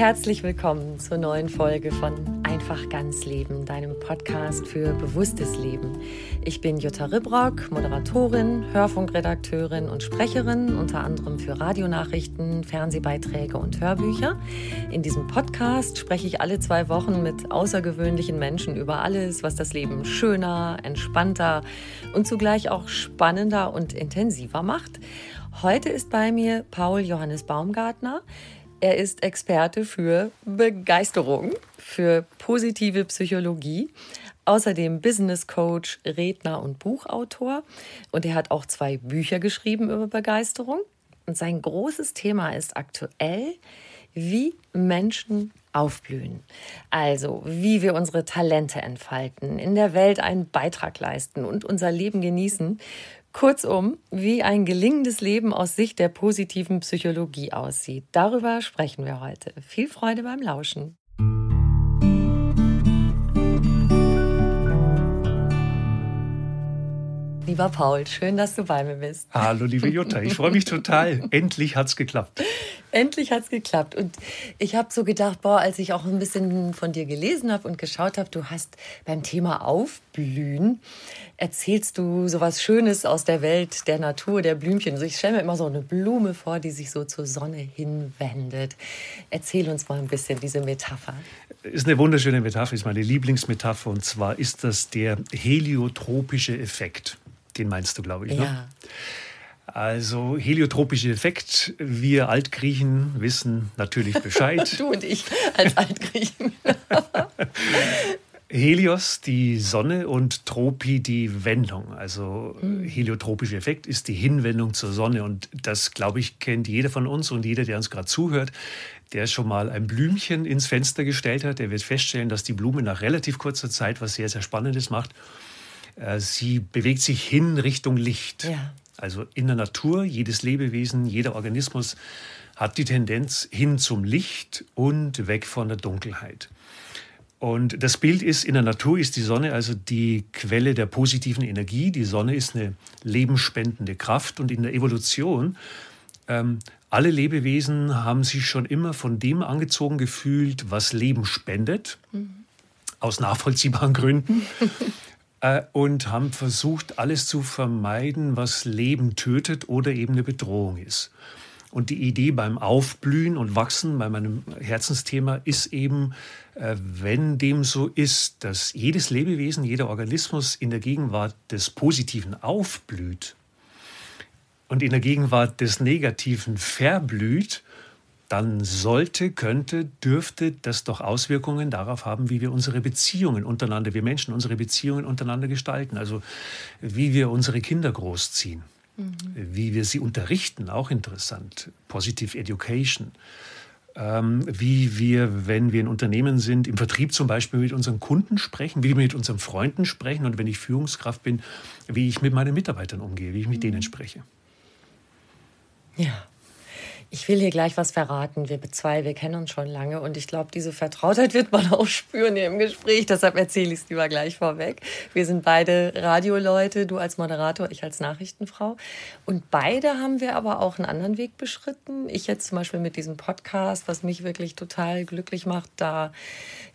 Herzlich willkommen zur neuen Folge von Einfach ganz Leben, deinem Podcast für bewusstes Leben. Ich bin Jutta Ribrock, Moderatorin, Hörfunkredakteurin und Sprecherin, unter anderem für Radionachrichten, Fernsehbeiträge und Hörbücher. In diesem Podcast spreche ich alle zwei Wochen mit außergewöhnlichen Menschen über alles, was das Leben schöner, entspannter und zugleich auch spannender und intensiver macht. Heute ist bei mir Paul Johannes Baumgartner. Er ist Experte für Begeisterung, für positive Psychologie, außerdem Business Coach, Redner und Buchautor. Und er hat auch zwei Bücher geschrieben über Begeisterung. Und sein großes Thema ist aktuell, wie Menschen aufblühen. Also, wie wir unsere Talente entfalten, in der Welt einen Beitrag leisten und unser Leben genießen. Kurzum, wie ein gelingendes Leben aus Sicht der positiven Psychologie aussieht. Darüber sprechen wir heute. Viel Freude beim Lauschen. Lieber Paul, schön, dass du bei mir bist. Hallo, liebe Jutta, ich freue mich total. Endlich hat es geklappt. Endlich hat es geklappt. Und ich habe so gedacht, boah, als ich auch ein bisschen von dir gelesen habe und geschaut habe, du hast beim Thema Aufblühen, erzählst du so was Schönes aus der Welt der Natur, der Blümchen. Also ich stelle mir immer so eine Blume vor, die sich so zur Sonne hinwendet. Erzähl uns mal ein bisschen diese Metapher. Ist eine wunderschöne Metapher, ist meine Lieblingsmetapher. Und zwar ist das der heliotropische Effekt. Den meinst du, glaube ich. Ne? Ja. Also heliotropischer Effekt. Wir Altgriechen wissen natürlich Bescheid. du und ich als Altgriechen. Helios, die Sonne und Tropi, die Wendung. Also mhm. heliotropischer Effekt ist die Hinwendung zur Sonne. Und das, glaube ich, kennt jeder von uns und jeder, der uns gerade zuhört, der schon mal ein Blümchen ins Fenster gestellt hat, der wird feststellen, dass die Blume nach relativ kurzer Zeit was sehr, sehr Spannendes macht. Äh, sie bewegt sich hin Richtung Licht. Ja. Also in der Natur, jedes Lebewesen, jeder Organismus hat die Tendenz hin zum Licht und weg von der Dunkelheit. Und das Bild ist, in der Natur ist die Sonne also die Quelle der positiven Energie. Die Sonne ist eine lebensspendende Kraft. Und in der Evolution, ähm, alle Lebewesen haben sich schon immer von dem angezogen gefühlt, was Leben spendet, mhm. aus nachvollziehbaren Gründen. äh, und haben versucht, alles zu vermeiden, was Leben tötet oder eben eine Bedrohung ist. Und die Idee beim Aufblühen und Wachsen, bei meinem Herzensthema, ist eben, äh, wenn dem so ist, dass jedes Lebewesen, jeder Organismus in der Gegenwart des Positiven aufblüht und in der Gegenwart des Negativen verblüht, dann sollte, könnte, dürfte das doch Auswirkungen darauf haben, wie wir unsere Beziehungen untereinander, wir Menschen unsere Beziehungen untereinander gestalten, also wie wir unsere Kinder großziehen. Mhm. Wie wir sie unterrichten, auch interessant. Positive Education. Ähm, wie wir, wenn wir in Unternehmen sind, im Vertrieb zum Beispiel mit unseren Kunden sprechen, wie wir mit unseren Freunden sprechen und wenn ich Führungskraft bin, wie ich mit meinen Mitarbeitern umgehe, wie ich mit mhm. denen spreche. Ja. Ich will hier gleich was verraten. Wir zwei, wir kennen uns schon lange und ich glaube, diese Vertrautheit wird man auch spüren hier im Gespräch. Deshalb erzähle ich es lieber gleich vorweg. Wir sind beide Radioleute, du als Moderator, ich als Nachrichtenfrau. Und beide haben wir aber auch einen anderen Weg beschritten. Ich jetzt zum Beispiel mit diesem Podcast, was mich wirklich total glücklich macht, da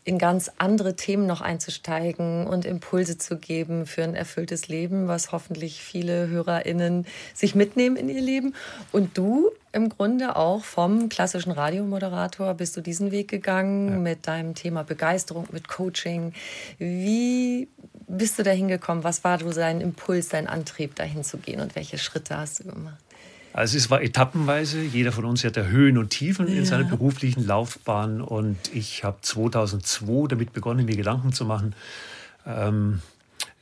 in ganz andere Themen noch einzusteigen und Impulse zu geben für ein erfülltes Leben, was hoffentlich viele HörerInnen sich mitnehmen in ihr Leben. Und du im Grunde auch vom klassischen Radiomoderator bist du diesen Weg gegangen ja. mit deinem Thema Begeisterung, mit Coaching. Wie bist du da hingekommen? Was war so dein Impuls, dein Antrieb, dahin zu gehen und welche Schritte hast du gemacht? Also es war etappenweise. Jeder von uns hat Höhen und Tiefen ja. in seiner beruflichen Laufbahn. Und ich habe 2002 damit begonnen, mir Gedanken zu machen, ähm,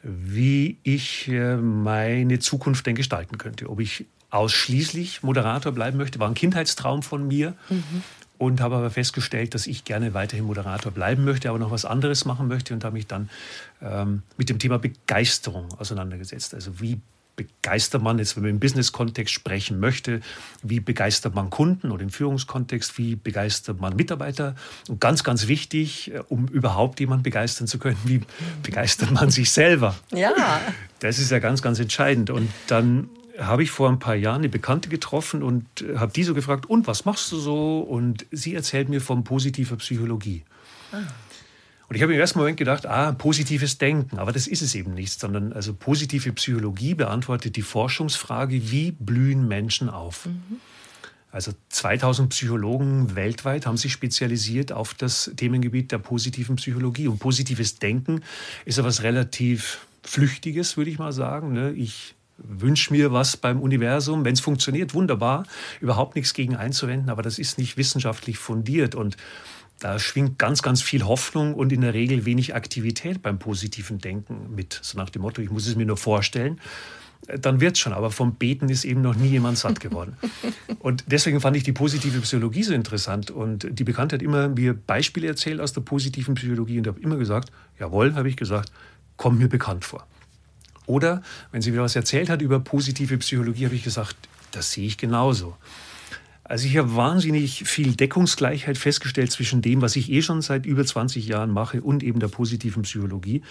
wie ich äh, meine Zukunft denn gestalten könnte. Ob ich ausschließlich Moderator bleiben möchte, war ein Kindheitstraum von mir. Mhm. Und habe aber festgestellt, dass ich gerne weiterhin Moderator bleiben möchte, aber noch was anderes machen möchte und habe mich dann ähm, mit dem Thema Begeisterung auseinandergesetzt. Also wie begeistert man jetzt, wenn man im Business-Kontext sprechen möchte, wie begeistert man Kunden oder im Führungskontext, wie begeistert man Mitarbeiter und ganz, ganz wichtig, äh, um überhaupt jemanden begeistern zu können, wie begeistert man sich selber. Ja. Das ist ja ganz, ganz entscheidend. Und dann habe ich vor ein paar Jahren eine Bekannte getroffen und äh, habe die so gefragt, und was machst du so? Und sie erzählt mir von positiver Psychologie. Ah. Und ich habe im ersten Moment gedacht, ah, positives Denken, aber das ist es eben nicht, sondern also positive Psychologie beantwortet die Forschungsfrage, wie blühen Menschen auf? Mhm. Also 2000 Psychologen weltweit haben sich spezialisiert auf das Themengebiet der positiven Psychologie. Und positives Denken ist ja was relativ Flüchtiges, würde ich mal sagen. Ne? Ich wünsche mir was beim Universum. Wenn es funktioniert, wunderbar. Überhaupt nichts gegen einzuwenden, aber das ist nicht wissenschaftlich fundiert. Und da schwingt ganz, ganz viel Hoffnung und in der Regel wenig Aktivität beim positiven Denken mit. So nach dem Motto, ich muss es mir nur vorstellen, dann wird es schon. Aber vom Beten ist eben noch nie jemand satt geworden. und deswegen fand ich die positive Psychologie so interessant. Und die Bekannte hat immer mir Beispiele erzählt aus der positiven Psychologie und habe immer gesagt, jawohl, habe ich gesagt, kommt mir bekannt vor. Oder wenn sie wieder was erzählt hat über positive Psychologie, habe ich gesagt, das sehe ich genauso. Also ich habe wahnsinnig viel Deckungsgleichheit festgestellt zwischen dem, was ich eh schon seit über 20 Jahren mache und eben der positiven Psychologie.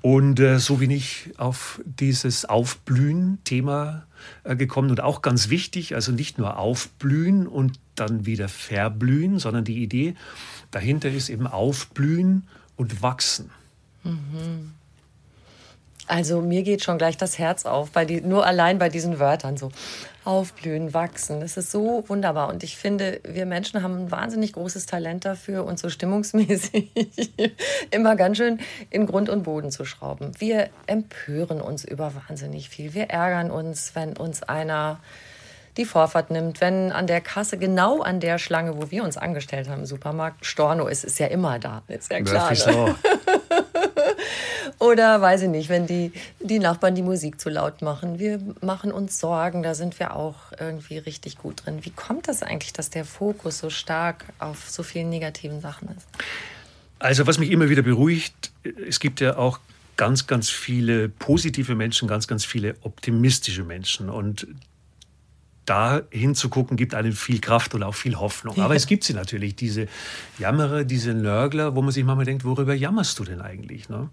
Und äh, so bin ich auf dieses Aufblühen-Thema äh, gekommen und auch ganz wichtig, also nicht nur aufblühen und dann wieder verblühen, sondern die Idee dahinter ist eben aufblühen und wachsen. Mhm. Also mir geht schon gleich das Herz auf, bei die, nur allein bei diesen Wörtern so aufblühen, wachsen. Das ist so wunderbar. Und ich finde, wir Menschen haben ein wahnsinnig großes Talent dafür, uns so stimmungsmäßig immer ganz schön in Grund und Boden zu schrauben. Wir empören uns über wahnsinnig viel. Wir ärgern uns, wenn uns einer die Vorfahrt nimmt, wenn an der Kasse, genau an der Schlange, wo wir uns angestellt haben im Supermarkt, Storno ist, ist ja immer da, ist ja klar. Ne? Oder weiß ich nicht, wenn die, die Nachbarn die Musik zu laut machen. Wir machen uns Sorgen, da sind wir auch irgendwie richtig gut drin. Wie kommt das eigentlich, dass der Fokus so stark auf so vielen negativen Sachen ist? Also was mich immer wieder beruhigt, es gibt ja auch ganz, ganz viele positive Menschen, ganz, ganz viele optimistische Menschen. Und da hinzugucken, gibt einem viel Kraft und auch viel Hoffnung. Aber es gibt sie natürlich, diese Jammerer, diese Nörgler, wo man sich manchmal denkt, worüber jammerst du denn eigentlich? Ne?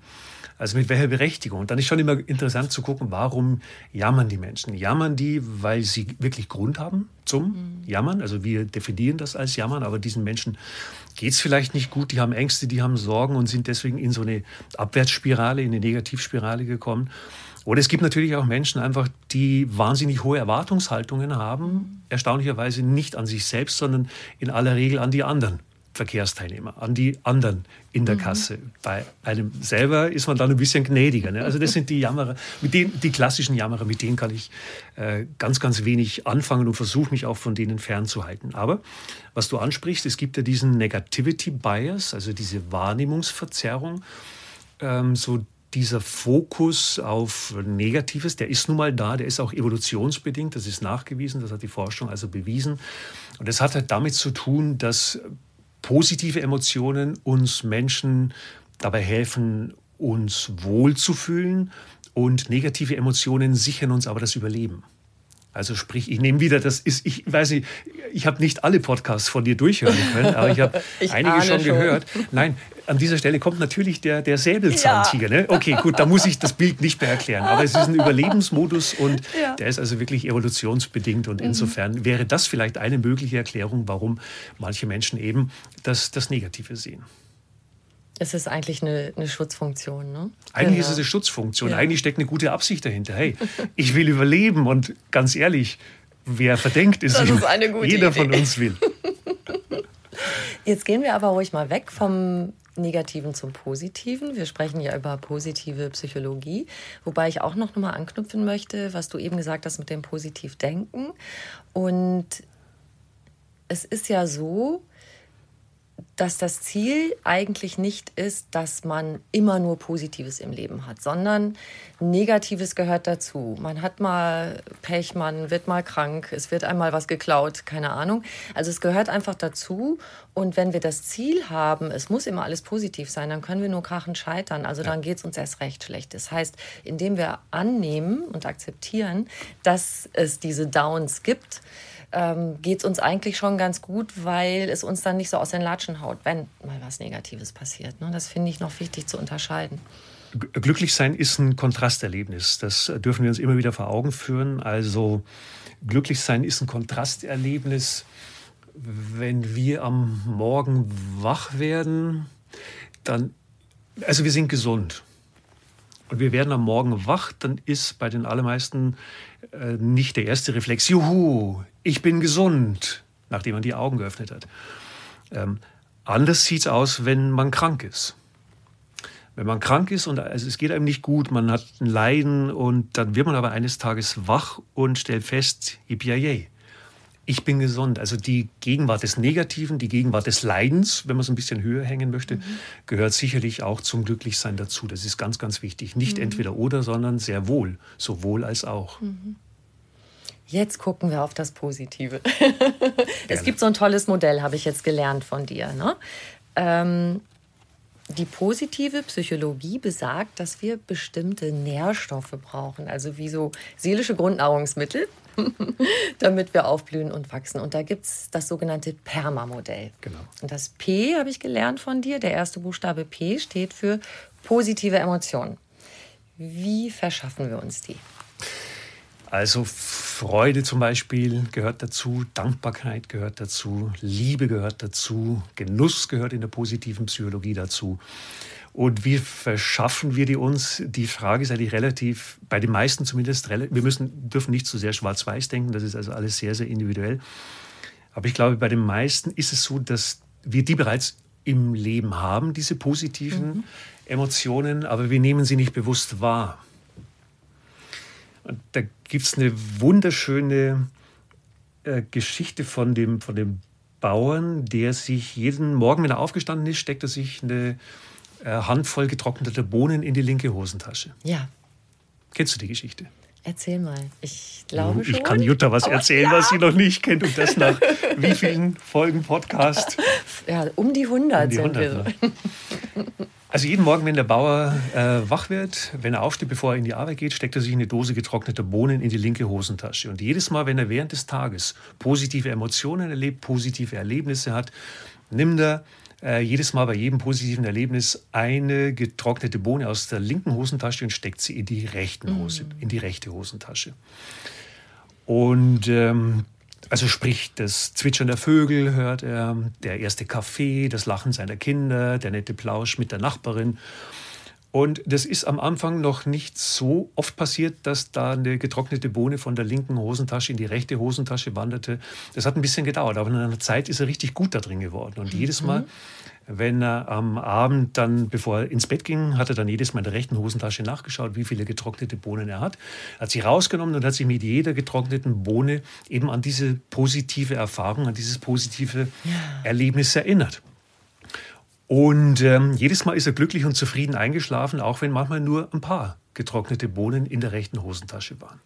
Also mit welcher Berechtigung? Und dann ist schon immer interessant zu gucken, warum jammern die Menschen? Jammern die, weil sie wirklich Grund haben zum mhm. Jammern? Also wir definieren das als Jammern, aber diesen Menschen geht es vielleicht nicht gut, die haben Ängste, die haben Sorgen und sind deswegen in so eine Abwärtsspirale, in eine Negativspirale gekommen. Oder es gibt natürlich auch Menschen einfach, die wahnsinnig hohe Erwartungshaltungen haben, erstaunlicherweise nicht an sich selbst, sondern in aller Regel an die anderen. Verkehrsteilnehmer, an die anderen in der mhm. Kasse. Bei einem selber ist man dann ein bisschen gnädiger. Ne? Also das sind die Jammerer, mit denen, die klassischen Jammerer, mit denen kann ich äh, ganz, ganz wenig anfangen und versuche mich auch von denen fernzuhalten. Aber was du ansprichst, es gibt ja diesen Negativity Bias, also diese Wahrnehmungsverzerrung, ähm, so dieser Fokus auf Negatives, der ist nun mal da, der ist auch evolutionsbedingt, das ist nachgewiesen, das hat die Forschung also bewiesen. Und das hat halt damit zu tun, dass positive Emotionen uns Menschen dabei helfen, uns wohlzufühlen und negative Emotionen sichern uns aber das Überleben. Also sprich, ich nehme wieder, das ist, ich weiß nicht, ich habe nicht alle Podcasts von dir durchhören können, aber ich habe einige schon, schon, gehört. Nein, an dieser Stelle kommt natürlich der, der Säbelzahntiger. Ja. Ne? Okay, gut, da muss ich das Bild nicht mehr erklären. Aber es ist ein Überlebensmodus und ja. der ist also wirklich evolutionsbedingt. Und mhm. insofern wäre das vielleicht eine mögliche Erklärung, warum manche Menschen eben das, das Negative sehen. Es ist eigentlich eine, eine Schutzfunktion, ne? Eigentlich genau. ist es eine Schutzfunktion. Ja. Eigentlich steckt eine gute Absicht dahinter. Hey, ich will überleben und ganz ehrlich, wer verdenkt ist, das ist eine gute jeder Idee. von uns will. Jetzt gehen wir aber ruhig mal weg vom Negativen zum Positiven. Wir sprechen ja über positive Psychologie, wobei ich auch noch mal anknüpfen möchte, was du eben gesagt hast mit dem Positivdenken. Und es ist ja so, dass das Ziel eigentlich nicht ist, dass man immer nur Positives im Leben hat, sondern Negatives gehört dazu. Man hat mal Pech, man wird mal krank, es wird einmal was geklaut, keine Ahnung. Also es gehört einfach dazu. Und wenn wir das Ziel haben, es muss immer alles positiv sein, dann können wir nur krachend scheitern. Also dann geht es uns erst recht schlecht. Das heißt, indem wir annehmen und akzeptieren, dass es diese Downs gibt, ähm, geht es uns eigentlich schon ganz gut, weil es uns dann nicht so aus den Latschen haut, wenn mal was Negatives passiert. Ne? Das finde ich noch wichtig zu unterscheiden. Glücklich sein ist ein Kontrasterlebnis. Das dürfen wir uns immer wieder vor Augen führen. Also glücklich sein ist ein Kontrasterlebnis, wenn wir am Morgen wach werden, dann, also wir sind gesund. Und wir werden am Morgen wach, dann ist bei den allermeisten äh, nicht der erste Reflex, juhu, ich bin gesund, nachdem man die Augen geöffnet hat. Ähm, anders sieht es aus, wenn man krank ist. Wenn man krank ist und also es geht einem nicht gut, man hat ein Leiden und dann wird man aber eines Tages wach und stellt fest, yippie ich bin gesund. Also die Gegenwart des Negativen, die Gegenwart des Leidens, wenn man es ein bisschen höher hängen möchte, mhm. gehört sicherlich auch zum Glücklichsein dazu. Das ist ganz, ganz wichtig. Nicht mhm. entweder oder, sondern sehr wohl, sowohl als auch. Mhm. Jetzt gucken wir auf das Positive. es gibt so ein tolles Modell, habe ich jetzt gelernt von dir. Ne? Ähm, die positive Psychologie besagt, dass wir bestimmte Nährstoffe brauchen, also wie so seelische Grundnahrungsmittel, damit wir aufblühen und wachsen. Und da gibt es das sogenannte PERMA-Modell. Genau. Und das P habe ich gelernt von dir. Der erste Buchstabe P steht für positive Emotionen. Wie verschaffen wir uns die? Also Freude zum Beispiel gehört dazu, Dankbarkeit gehört dazu, Liebe gehört dazu, Genuss gehört in der positiven Psychologie dazu. Und wie verschaffen wir die uns? Die Frage ist eigentlich relativ, bei den meisten zumindest, wir müssen, dürfen nicht zu so sehr schwarz-weiß denken, das ist also alles sehr, sehr individuell. Aber ich glaube, bei den meisten ist es so, dass wir die bereits im Leben haben, diese positiven mhm. Emotionen, aber wir nehmen sie nicht bewusst wahr. Und da gibt es eine wunderschöne äh, Geschichte von dem, von dem Bauern, der sich jeden Morgen, wenn er aufgestanden ist, steckt er sich eine äh, Handvoll getrockneter Bohnen in die linke Hosentasche. Ja. Kennst du die Geschichte? Erzähl mal. Ich glaube schon. Ich kann Jutta was erzählen, ja. was sie noch nicht kennt. Und das nach wie vielen Folgen Podcast? Ja, um die 100, um die 100 sind wir. Ne? Also jeden Morgen, wenn der Bauer äh, wach wird, wenn er aufsteht, bevor er in die Arbeit geht, steckt er sich eine Dose getrockneter Bohnen in die linke Hosentasche. Und jedes Mal, wenn er während des Tages positive Emotionen erlebt, positive Erlebnisse hat, nimmt er äh, jedes Mal bei jedem positiven Erlebnis eine getrocknete Bohne aus der linken Hosentasche und steckt sie in die, rechten Hose, mm. in die rechte Hosentasche. Und ähm, also sprich, das Zwitschern der Vögel hört er, der erste Kaffee, das Lachen seiner Kinder, der nette Plausch mit der Nachbarin. Und das ist am Anfang noch nicht so oft passiert, dass da eine getrocknete Bohne von der linken Hosentasche in die rechte Hosentasche wanderte. Das hat ein bisschen gedauert, aber in einer Zeit ist er richtig gut da drin geworden. Und jedes Mal, mhm wenn er am Abend dann, bevor er ins Bett ging, hat er dann jedes Mal in der rechten Hosentasche nachgeschaut, wie viele getrocknete Bohnen er hat, hat sie rausgenommen und hat sich mit jeder getrockneten Bohne eben an diese positive Erfahrung, an dieses positive ja. Erlebnis erinnert. Und ähm, jedes Mal ist er glücklich und zufrieden eingeschlafen, auch wenn manchmal nur ein paar getrocknete Bohnen in der rechten Hosentasche waren.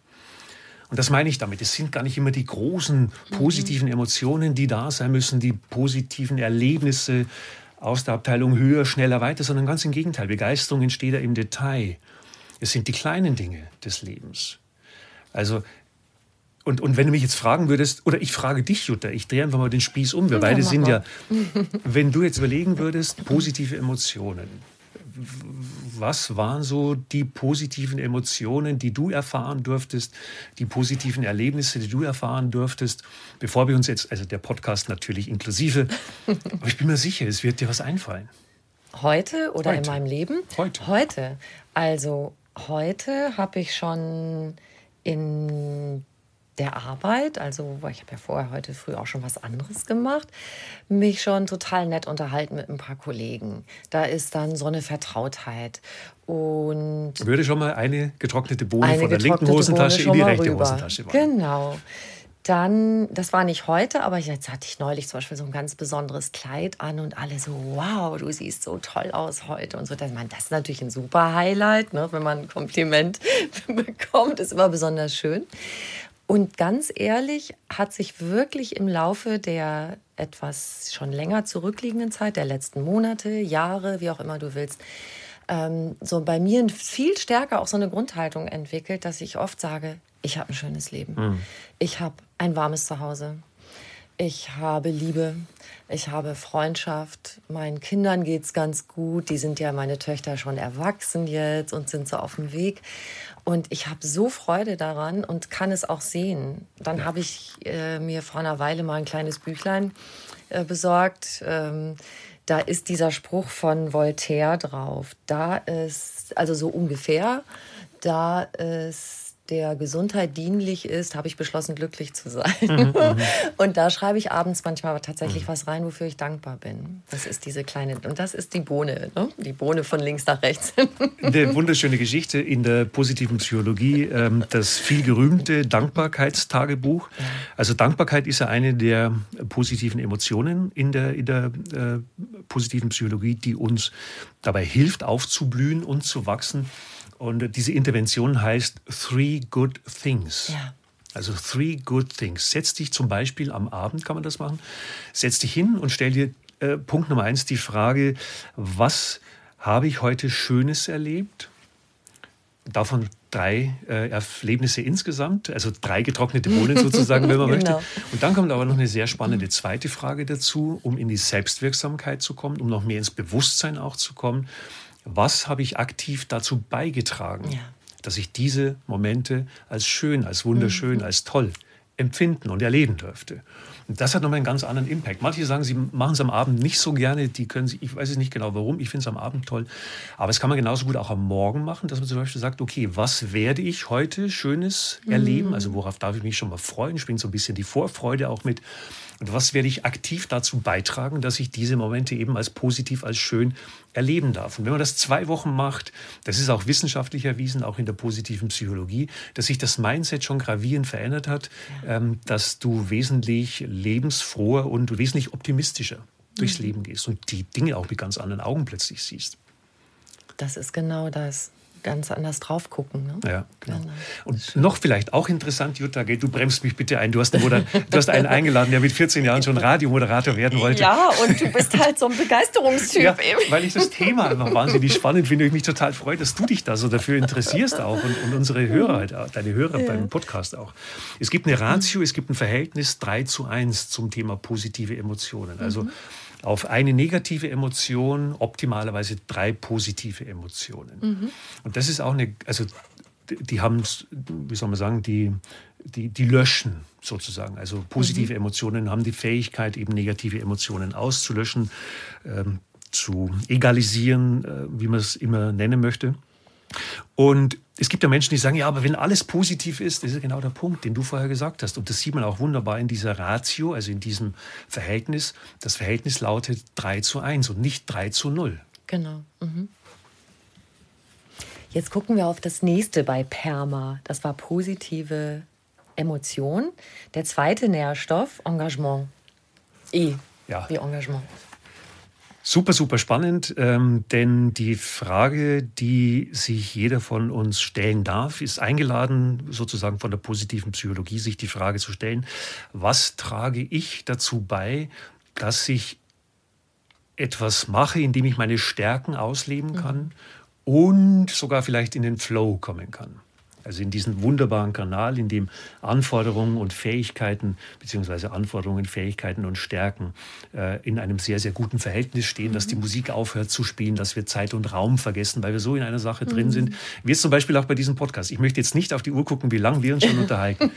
Und das meine ich damit. Es sind gar nicht immer die großen positiven Emotionen, die da sein müssen, die positiven Erlebnisse, aus der Abteilung höher, schneller, weiter, sondern ganz im Gegenteil. Begeisterung entsteht ja im Detail. Es sind die kleinen Dinge des Lebens. Also und, und wenn du mich jetzt fragen würdest, oder ich frage dich, Jutta, ich drehe einfach mal den Spieß um. Wir ja, beide sind mal. ja, wenn du jetzt überlegen würdest, positive Emotionen. Was waren so die positiven Emotionen, die du erfahren durftest, die positiven Erlebnisse, die du erfahren durftest, bevor wir uns jetzt, also der Podcast natürlich inklusive, aber ich bin mir sicher, es wird dir was einfallen. Heute oder heute. in meinem Leben? Heute. Heute. Also heute habe ich schon in der Arbeit, also ich habe ja vorher heute früh auch schon was anderes gemacht, mich schon total nett unterhalten mit ein paar Kollegen. Da ist dann so eine Vertrautheit. Und würde schon mal eine getrocknete Bohne eine von der linken Hosentasche in die rechte rüber. Hosentasche machen. Genau. Dann, das war nicht heute, aber jetzt hatte ich neulich zum Beispiel so ein ganz besonderes Kleid an und alle so, wow, du siehst so toll aus heute und so. Das, man, das ist natürlich ein super Highlight, ne? wenn man ein Kompliment bekommt, ist immer besonders schön. Und ganz ehrlich, hat sich wirklich im Laufe der etwas schon länger zurückliegenden Zeit, der letzten Monate, Jahre, wie auch immer du willst, ähm, so bei mir viel stärker auch so eine Grundhaltung entwickelt, dass ich oft sage, ich habe ein schönes Leben. Mhm. Ich habe ein warmes Zuhause. Ich habe Liebe. Ich habe Freundschaft. Meinen Kindern geht es ganz gut. Die sind ja meine Töchter schon erwachsen jetzt und sind so auf dem Weg. Und ich habe so Freude daran und kann es auch sehen. Dann habe ich äh, mir vor einer Weile mal ein kleines Büchlein äh, besorgt. Ähm, da ist dieser Spruch von Voltaire drauf. Da ist, also so ungefähr, da ist der Gesundheit dienlich ist, habe ich beschlossen, glücklich zu sein. Mhm, mhm. und da schreibe ich abends manchmal tatsächlich mhm. was rein, wofür ich dankbar bin. Das ist diese kleine, und das ist die Bohne, ne? die Bohne von links nach rechts. Eine wunderschöne Geschichte in der positiven Psychologie, ähm, das viel gerühmte Dankbarkeitstagebuch. Also Dankbarkeit ist ja eine der positiven Emotionen in der, in der äh, positiven Psychologie, die uns dabei hilft, aufzublühen und zu wachsen. Und diese Intervention heißt Three Good Things. Ja. Also Three Good Things. Setz dich zum Beispiel am Abend, kann man das machen, setz dich hin und stell dir äh, Punkt Nummer eins die Frage, was habe ich heute Schönes erlebt? Davon drei äh, Erlebnisse insgesamt, also drei getrocknete Bohnen sozusagen, wenn man genau. möchte. Und dann kommt aber noch eine sehr spannende zweite Frage dazu, um in die Selbstwirksamkeit zu kommen, um noch mehr ins Bewusstsein auch zu kommen was habe ich aktiv dazu beigetragen, ja. dass ich diese Momente als schön, als wunderschön, mhm. als toll empfinden und erleben dürfte. Das hat nochmal einen ganz anderen Impact. Manche sagen, sie machen es am Abend nicht so gerne, die können sie, ich weiß es nicht genau warum, ich finde es am Abend toll. Aber es kann man genauso gut auch am Morgen machen, dass man zum Beispiel sagt, okay, was werde ich heute Schönes erleben? Mhm. Also worauf darf ich mich schon mal freuen? Schwingt so ein bisschen die Vorfreude auch mit. Und was werde ich aktiv dazu beitragen, dass ich diese Momente eben als positiv, als schön erleben darf? Und wenn man das zwei Wochen macht, das ist auch wissenschaftlich erwiesen, auch in der positiven Psychologie, dass sich das Mindset schon gravierend verändert hat, ja. ähm, dass du wesentlich lebensfroher und wesentlich optimistischer durchs mhm. Leben gehst und die Dinge auch mit ganz anderen Augen plötzlich siehst. Das ist genau das ganz anders drauf gucken. Ne? Ja, genau. genau. Und noch vielleicht auch interessant, Jutta, du bremst mich bitte ein. Du hast, einen, du hast einen eingeladen, der mit 14 Jahren schon Radiomoderator werden wollte. Ja, und du bist halt so ein Begeisterungstyp. Ja, weil ich das Thema einfach wahnsinnig spannend finde. Ich mich total freue, dass du dich da so dafür interessierst auch und, und unsere Hörer, halt, deine Hörer ja. beim Podcast auch. Es gibt eine Ratio, es gibt ein Verhältnis 3 zu 1 zum Thema positive Emotionen. Also mhm auf eine negative Emotion optimalerweise drei positive Emotionen. Mhm. Und das ist auch eine, also die haben, wie soll man sagen, die, die, die löschen sozusagen. Also positive mhm. Emotionen haben die Fähigkeit, eben negative Emotionen auszulöschen, ähm, zu egalisieren, äh, wie man es immer nennen möchte. Und es gibt ja Menschen, die sagen, ja, aber wenn alles positiv ist, das ist genau der Punkt, den du vorher gesagt hast. Und das sieht man auch wunderbar in dieser Ratio, also in diesem Verhältnis. Das Verhältnis lautet 3 zu 1 und nicht 3 zu 0. Genau. Mhm. Jetzt gucken wir auf das nächste bei Perma. Das war positive Emotion. Der zweite Nährstoff, Engagement. E. Ja. Wie Engagement. Super, super spannend, ähm, denn die Frage, die sich jeder von uns stellen darf, ist eingeladen, sozusagen von der positiven Psychologie, sich die Frage zu stellen, was trage ich dazu bei, dass ich etwas mache, indem ich meine Stärken ausleben kann mhm. und sogar vielleicht in den Flow kommen kann. Also in diesem wunderbaren Kanal, in dem Anforderungen und Fähigkeiten, beziehungsweise Anforderungen, Fähigkeiten und Stärken äh, in einem sehr, sehr guten Verhältnis stehen, mhm. dass die mhm. Musik aufhört zu spielen, dass wir Zeit und Raum vergessen, weil wir so in einer Sache mhm. drin sind. Wie jetzt zum Beispiel auch bei diesem Podcast. Ich möchte jetzt nicht auf die Uhr gucken, wie lange wir uns schon unterhalten.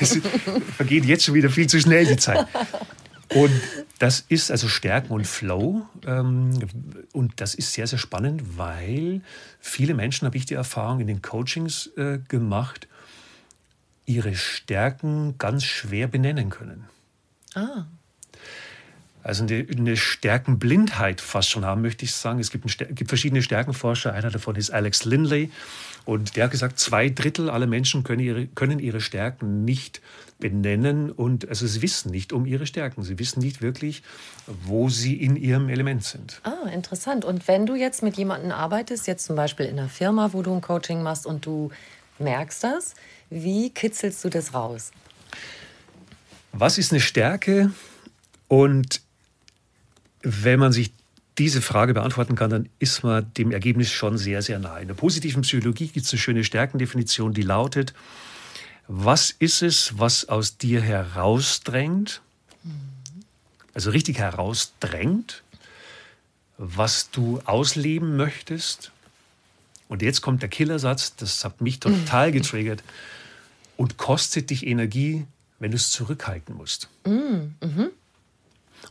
es vergeht jetzt schon wieder viel zu schnell die Zeit. Und das ist also Stärken und Flow. Ähm, und das ist sehr, sehr spannend, weil viele Menschen, habe ich die Erfahrung in den Coachings äh, gemacht, ihre Stärken ganz schwer benennen können. Ah. Also eine, eine Stärkenblindheit fast schon haben, möchte ich sagen. Es gibt, ein, gibt verschiedene Stärkenforscher. Einer davon ist Alex Lindley. Und der hat gesagt, zwei Drittel aller Menschen können ihre, können ihre Stärken nicht benennen und also sie wissen nicht um ihre Stärken. Sie wissen nicht wirklich, wo sie in ihrem Element sind. Ah, interessant. Und wenn du jetzt mit jemandem arbeitest, jetzt zum Beispiel in einer Firma, wo du ein Coaching machst und du merkst das, wie kitzelst du das raus? Was ist eine Stärke? Und wenn man sich diese Frage beantworten kann, dann ist man dem Ergebnis schon sehr, sehr nahe. In der positiven Psychologie gibt es eine schöne Stärkendefinition, die lautet, was ist es, was aus dir herausdrängt, also richtig herausdrängt, was du ausleben möchtest. Und jetzt kommt der Killersatz, das hat mich total getriggert, und kostet dich Energie, wenn du es zurückhalten musst. Mhm.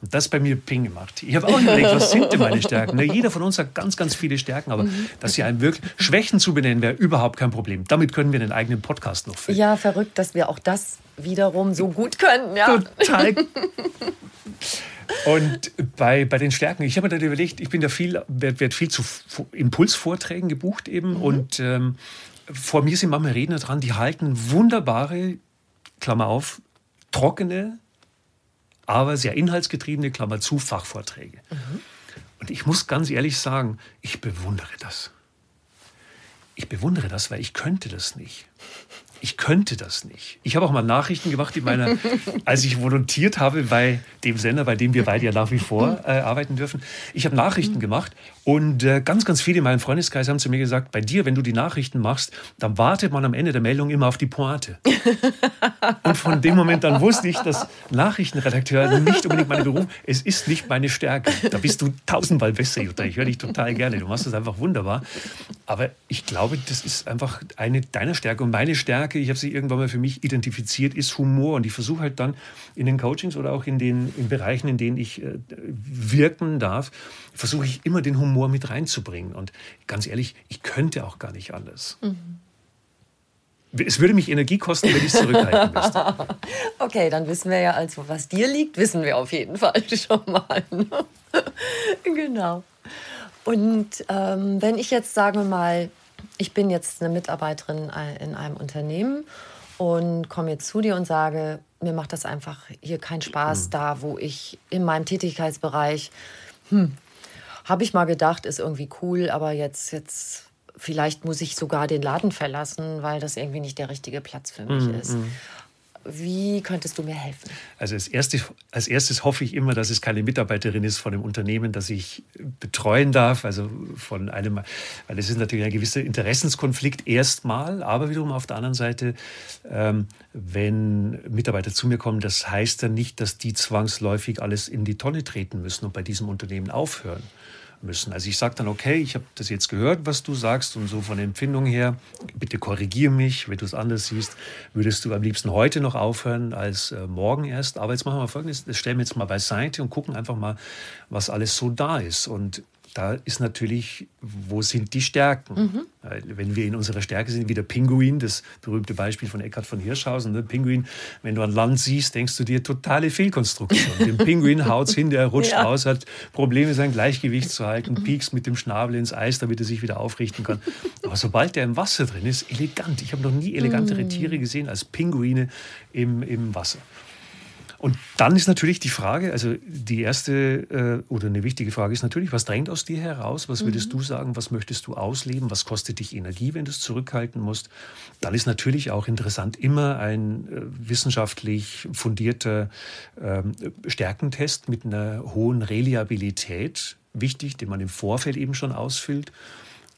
Und das bei mir Ping gemacht. Ich habe auch überlegt, was sind denn meine Stärken? Ne, jeder von uns hat ganz, ganz viele Stärken, aber mhm. dass sie einem wirklich Schwächen zu benennen, wäre überhaupt kein Problem. Damit können wir einen eigenen Podcast noch füllen. Ja, verrückt, dass wir auch das wiederum so gut können. Ja. Total. Und bei, bei den Stärken, ich habe mir dann überlegt, ich bin da viel, werde werd viel zu Impulsvorträgen gebucht eben mhm. und ähm, vor mir sind manchmal Redner dran, die halten wunderbare, Klammer auf, trockene aber sehr inhaltsgetriebene, Klammer zu, Fachvorträge. Mhm. Und ich muss ganz ehrlich sagen, ich bewundere das. Ich bewundere das, weil ich könnte das nicht ich könnte das nicht. Ich habe auch mal Nachrichten gemacht in meiner, als ich volontiert habe bei dem Sender, bei dem wir beide ja nach wie vor äh, arbeiten dürfen. Ich habe Nachrichten gemacht und äh, ganz, ganz viele in meinem Freundeskreis haben zu mir gesagt, bei dir, wenn du die Nachrichten machst, dann wartet man am Ende der Meldung immer auf die Pointe. und von dem Moment an wusste ich, dass Nachrichtenredakteur nicht unbedingt meine Beruf, es ist nicht meine Stärke. Da bist du tausendmal besser, Jutta. Ich höre dich total gerne. Du machst das einfach wunderbar. Aber ich glaube, das ist einfach eine deiner Stärke und meine Stärke Stärke, ich habe sie irgendwann mal für mich identifiziert, ist Humor. Und ich versuche halt dann in den Coachings oder auch in den in Bereichen, in denen ich äh, wirken darf, versuche ich immer den Humor mit reinzubringen. Und ganz ehrlich, ich könnte auch gar nicht alles. Mhm. Es würde mich Energie kosten, wenn ich es zurückhalten müsste. okay, dann wissen wir ja also, was dir liegt, wissen wir auf jeden Fall schon mal. Genau. Und ähm, wenn ich jetzt, sagen wir mal, ich bin jetzt eine Mitarbeiterin in einem Unternehmen und komme jetzt zu dir und sage, mir macht das einfach hier keinen Spaß, mhm. da wo ich in meinem Tätigkeitsbereich, hm, habe ich mal gedacht, ist irgendwie cool, aber jetzt, jetzt vielleicht muss ich sogar den Laden verlassen, weil das irgendwie nicht der richtige Platz für mich mhm. ist. Wie könntest du mir helfen? Also als erstes, als erstes hoffe ich immer, dass es keine Mitarbeiterin ist von dem Unternehmen, das ich betreuen darf. Also von einem, weil es ist natürlich ein gewisser Interessenskonflikt erstmal, aber wiederum auf der anderen Seite, ähm, wenn Mitarbeiter zu mir kommen, das heißt dann nicht, dass die zwangsläufig alles in die Tonne treten müssen und bei diesem Unternehmen aufhören müssen. Also ich sage dann, okay, ich habe das jetzt gehört, was du sagst und so von der Empfindung her, bitte korrigiere mich, wenn du es anders siehst, würdest du am liebsten heute noch aufhören als äh, morgen erst. Aber jetzt machen wir folgendes, das stellen wir jetzt mal beiseite und gucken einfach mal, was alles so da ist. Und da ist natürlich, wo sind die Stärken? Mhm. Wenn wir in unserer Stärke sind, wie der Pinguin, das berühmte Beispiel von Eckhard von Hirschhausen, der ne? Pinguin, wenn du an Land siehst, denkst du dir, totale Fehlkonstruktion. Den Pinguin haut's hin, der rutscht ja. aus, hat Probleme, sein Gleichgewicht zu halten, mhm. piekst mit dem Schnabel ins Eis, damit er sich wieder aufrichten kann. Aber sobald der im Wasser drin ist, elegant. Ich habe noch nie elegantere mhm. Tiere gesehen als Pinguine im, im Wasser. Und dann ist natürlich die Frage, also die erste äh, oder eine wichtige Frage ist natürlich, was drängt aus dir heraus? Was würdest mhm. du sagen? Was möchtest du ausleben? Was kostet dich Energie, wenn du es zurückhalten musst? Dann ist natürlich auch interessant immer ein äh, wissenschaftlich fundierter äh, Stärkentest mit einer hohen Reliabilität wichtig, den man im Vorfeld eben schon ausfüllt.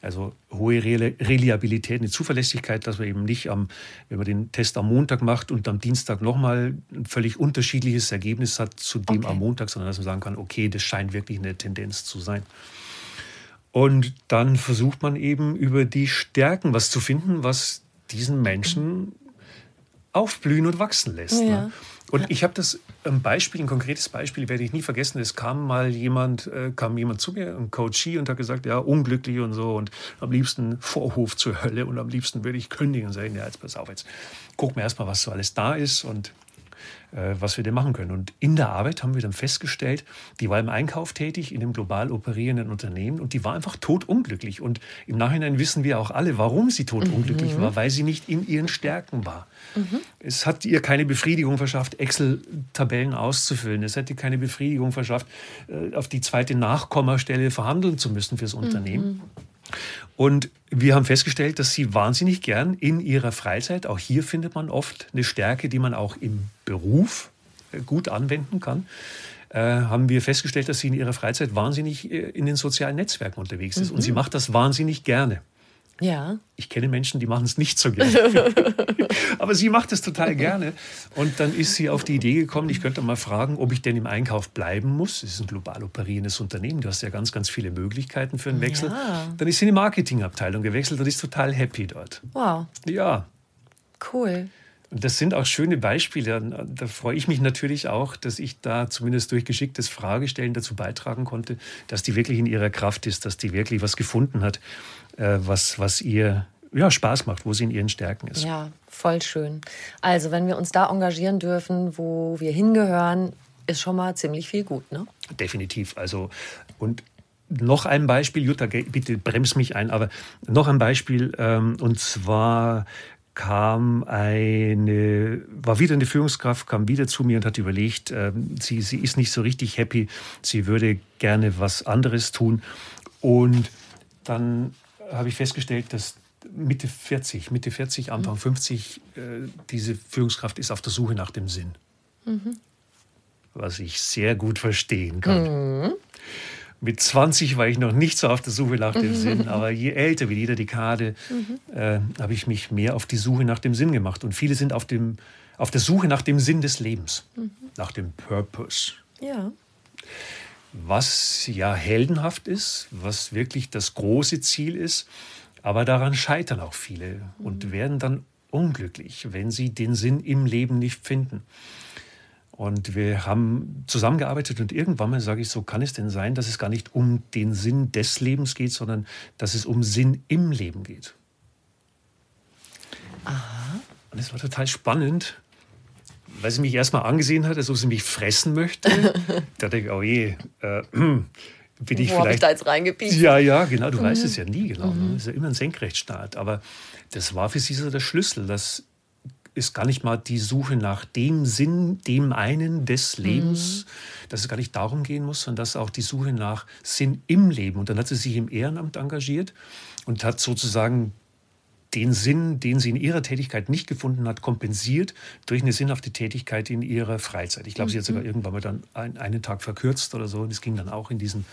Also hohe Reliabilität, eine Zuverlässigkeit, dass man eben nicht, am, wenn man den Test am Montag macht und am Dienstag nochmal ein völlig unterschiedliches Ergebnis hat zu dem okay. am Montag, sondern dass man sagen kann, okay, das scheint wirklich eine Tendenz zu sein. Und dann versucht man eben über die Stärken was zu finden, was diesen Menschen aufblühen und wachsen lässt. Ja. Ne? Und ich habe das ein Beispiel, ein konkretes Beispiel, werde ich nie vergessen. Es kam mal jemand, äh, kam jemand zu mir, ein Coachie, und hat gesagt, ja, unglücklich und so und am liebsten Vorhof zur Hölle und am liebsten würde ich kündigen und sagen, ja, jetzt pass auf, jetzt guck mir erstmal, was so alles da ist und was wir denn machen können. Und in der Arbeit haben wir dann festgestellt, die war im Einkauf tätig, in einem global operierenden Unternehmen und die war einfach totunglücklich. Und im Nachhinein wissen wir auch alle, warum sie totunglücklich mhm. war, weil sie nicht in ihren Stärken war. Mhm. Es hat ihr keine Befriedigung verschafft, Excel-Tabellen auszufüllen. Es hat ihr keine Befriedigung verschafft, äh, auf die zweite Nachkommastelle verhandeln zu müssen fürs Unternehmen. Mhm. Und wir haben festgestellt, dass sie wahnsinnig gern in ihrer Freizeit, auch hier findet man oft eine Stärke, die man auch im Beruf äh, gut anwenden kann, äh, haben wir festgestellt, dass sie in ihrer Freizeit wahnsinnig äh, in den sozialen Netzwerken unterwegs ist. Mhm. Und sie macht das wahnsinnig gerne. Ja. Ich kenne Menschen, die machen es nicht so gerne. Aber sie macht es total gerne. Und dann ist sie auf die Idee gekommen, ich könnte mal fragen, ob ich denn im Einkauf bleiben muss. Es ist ein global operierendes Unternehmen. Du hast ja ganz, ganz viele Möglichkeiten für einen Wechsel. Ja. Dann ist sie in die Marketingabteilung gewechselt und ist total happy dort. Wow. Ja. Cool. Und das sind auch schöne Beispiele. Da freue ich mich natürlich auch, dass ich da zumindest durch geschicktes Fragestellen dazu beitragen konnte, dass die wirklich in ihrer Kraft ist, dass die wirklich was gefunden hat, äh, was, was ihr ja, Spaß macht, wo sie in ihren Stärken ist. Ja, voll schön. Also, wenn wir uns da engagieren dürfen, wo wir hingehören, ist schon mal ziemlich viel gut, ne? Definitiv. Also, und noch ein Beispiel, Jutta, bitte bremst mich ein, aber noch ein Beispiel, ähm, und zwar kam eine, war wieder eine Führungskraft, kam wieder zu mir und hat überlegt, äh, sie, sie ist nicht so richtig happy, sie würde gerne was anderes tun. Und dann habe ich festgestellt, dass Mitte 40, Mitte 40, Anfang 50, äh, diese Führungskraft ist auf der Suche nach dem Sinn. Mhm. Was ich sehr gut verstehen kann. Mhm. Mit 20 war ich noch nicht so auf der Suche nach dem mhm. Sinn, aber je älter, wie jeder Dekade, mhm. äh, habe ich mich mehr auf die Suche nach dem Sinn gemacht. Und viele sind auf, dem, auf der Suche nach dem Sinn des Lebens, mhm. nach dem Purpose. Ja. Was ja heldenhaft ist, was wirklich das große Ziel ist, aber daran scheitern auch viele und mhm. werden dann unglücklich, wenn sie den Sinn im Leben nicht finden. Und wir haben zusammengearbeitet und irgendwann mal sage ich, so kann es denn sein, dass es gar nicht um den Sinn des Lebens geht, sondern dass es um Sinn im Leben geht. Aha. Und es war total spannend, weil sie mich erstmal angesehen hat, als ob sie mich fressen möchte. da dachte ich, oh je, äh, bin ich Wo vielleicht. ich da jetzt reingepiekt? Ja, ja, genau, du mhm. weißt es ja nie genau. Mhm. Das ist ja immer ein Senkrechtstart. Aber das war für sie so der Schlüssel, dass ist gar nicht mal die Suche nach dem Sinn, dem einen des Lebens, mhm. dass es gar nicht darum gehen muss, sondern dass auch die Suche nach Sinn im Leben. Und dann hat sie sich im Ehrenamt engagiert und hat sozusagen den Sinn, den sie in ihrer Tätigkeit nicht gefunden hat, kompensiert durch eine sinnhafte Tätigkeit in ihrer Freizeit. Ich glaube, mhm. sie hat sogar mhm. irgendwann mal dann einen Tag verkürzt oder so. Und es ging dann auch in diesen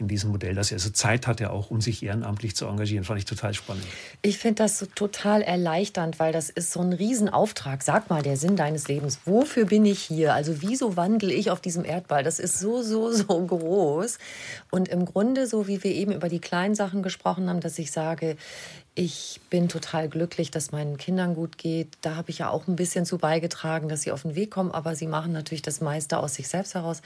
in diesem Modell, dass er also Zeit hatte, auch um sich ehrenamtlich zu engagieren. Fand ich total spannend. Ich finde das so total erleichternd, weil das ist so ein Riesenauftrag. Sag mal, der Sinn deines Lebens. Wofür bin ich hier? Also wieso wandle ich auf diesem Erdball? Das ist so, so, so groß. Und im Grunde, so wie wir eben über die kleinen Sachen gesprochen haben, dass ich sage, ich bin total glücklich, dass meinen Kindern gut geht. Da habe ich ja auch ein bisschen zu beigetragen, dass sie auf den Weg kommen, aber sie machen natürlich das meiste aus sich selbst heraus.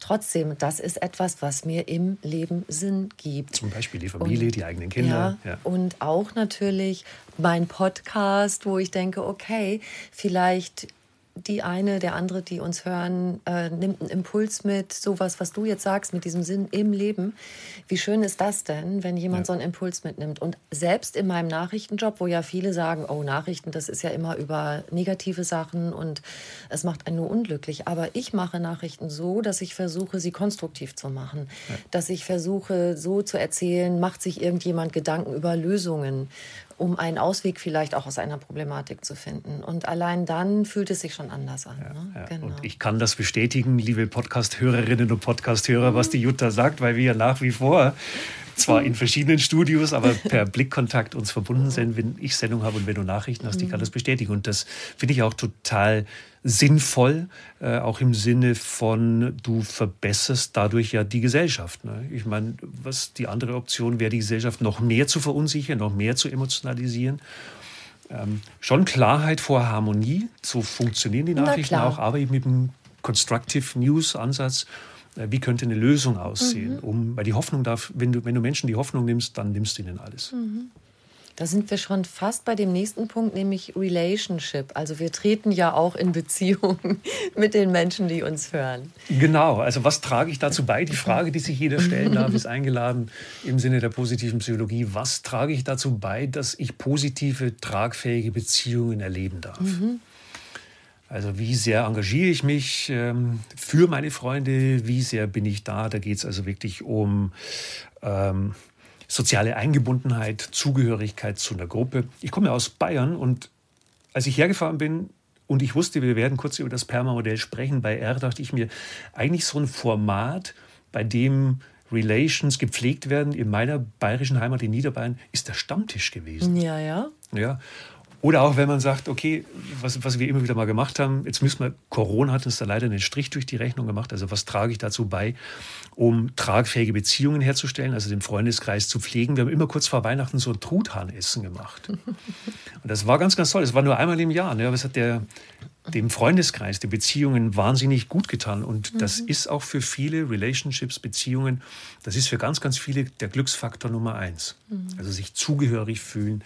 Trotzdem, das ist etwas, was mir im Leben Sinn gibt. Zum Beispiel die Familie, und, die eigenen Kinder. Ja, ja. Und auch natürlich mein Podcast, wo ich denke, okay, vielleicht die eine, der andere, die uns hören, äh, nimmt einen Impuls mit, sowas, was du jetzt sagst, mit diesem Sinn im Leben. Wie schön ist das denn, wenn jemand ja. so einen Impuls mitnimmt? Und selbst in meinem Nachrichtenjob, wo ja viele sagen, oh, Nachrichten, das ist ja immer über negative Sachen und es macht einen nur unglücklich. Aber ich mache Nachrichten so, dass ich versuche, sie konstruktiv zu machen. Ja. Dass ich versuche, so zu erzählen, macht sich irgendjemand Gedanken über Lösungen um einen Ausweg vielleicht auch aus einer Problematik zu finden. Und allein dann fühlt es sich schon anders an. Ja, ne? ja. Genau. Und ich kann das bestätigen, liebe Podcast-Hörerinnen und Podcast-Hörer, was die Jutta sagt, weil wir ja nach wie vor zwar in verschiedenen Studios, aber per Blickkontakt uns verbunden sind. Wenn ich Sendung habe und wenn du Nachrichten hast, ich kann das bestätigen. Und das finde ich auch total sinnvoll, äh, auch im Sinne von, du verbesserst dadurch ja die Gesellschaft. Ne? Ich meine, was die andere Option wäre, die Gesellschaft noch mehr zu verunsichern, noch mehr zu emotionalisieren. Ähm, schon Klarheit vor Harmonie, so funktionieren die Nachrichten auch, aber eben mit dem Constructive News Ansatz äh, wie könnte eine Lösung aussehen? Mhm. Um, weil die Hoffnung darf, wenn du, wenn du Menschen die Hoffnung nimmst, dann nimmst du ihnen alles. Mhm. Da sind wir schon fast bei dem nächsten Punkt, nämlich Relationship. Also wir treten ja auch in Beziehung mit den Menschen, die uns hören. Genau, also was trage ich dazu bei? Die Frage, die sich jeder stellen darf, ist eingeladen im Sinne der positiven Psychologie. Was trage ich dazu bei, dass ich positive, tragfähige Beziehungen erleben darf? Mhm. Also wie sehr engagiere ich mich ähm, für meine Freunde, wie sehr bin ich da? Da geht es also wirklich um ähm, soziale Eingebundenheit, Zugehörigkeit zu einer Gruppe. Ich komme aus Bayern und als ich hergefahren bin und ich wusste, wir werden kurz über das Perma-Modell sprechen, bei R dachte ich mir, eigentlich so ein Format, bei dem Relations gepflegt werden in meiner bayerischen Heimat in Niederbayern, ist der Stammtisch gewesen. Ja, ja. Ja, oder auch wenn man sagt, okay, was, was wir immer wieder mal gemacht haben, jetzt müssen wir, Corona hat uns da leider einen Strich durch die Rechnung gemacht, also was trage ich dazu bei, um tragfähige Beziehungen herzustellen, also den Freundeskreis zu pflegen. Wir haben immer kurz vor Weihnachten so ein Truthahnessen gemacht. Und das war ganz, ganz toll. Das war nur einmal im Jahr, ne? aber es hat der, dem Freundeskreis, die Beziehungen wahnsinnig gut getan. Und mhm. das ist auch für viele Relationships, Beziehungen, das ist für ganz, ganz viele der Glücksfaktor Nummer eins. Mhm. Also sich zugehörig fühlen,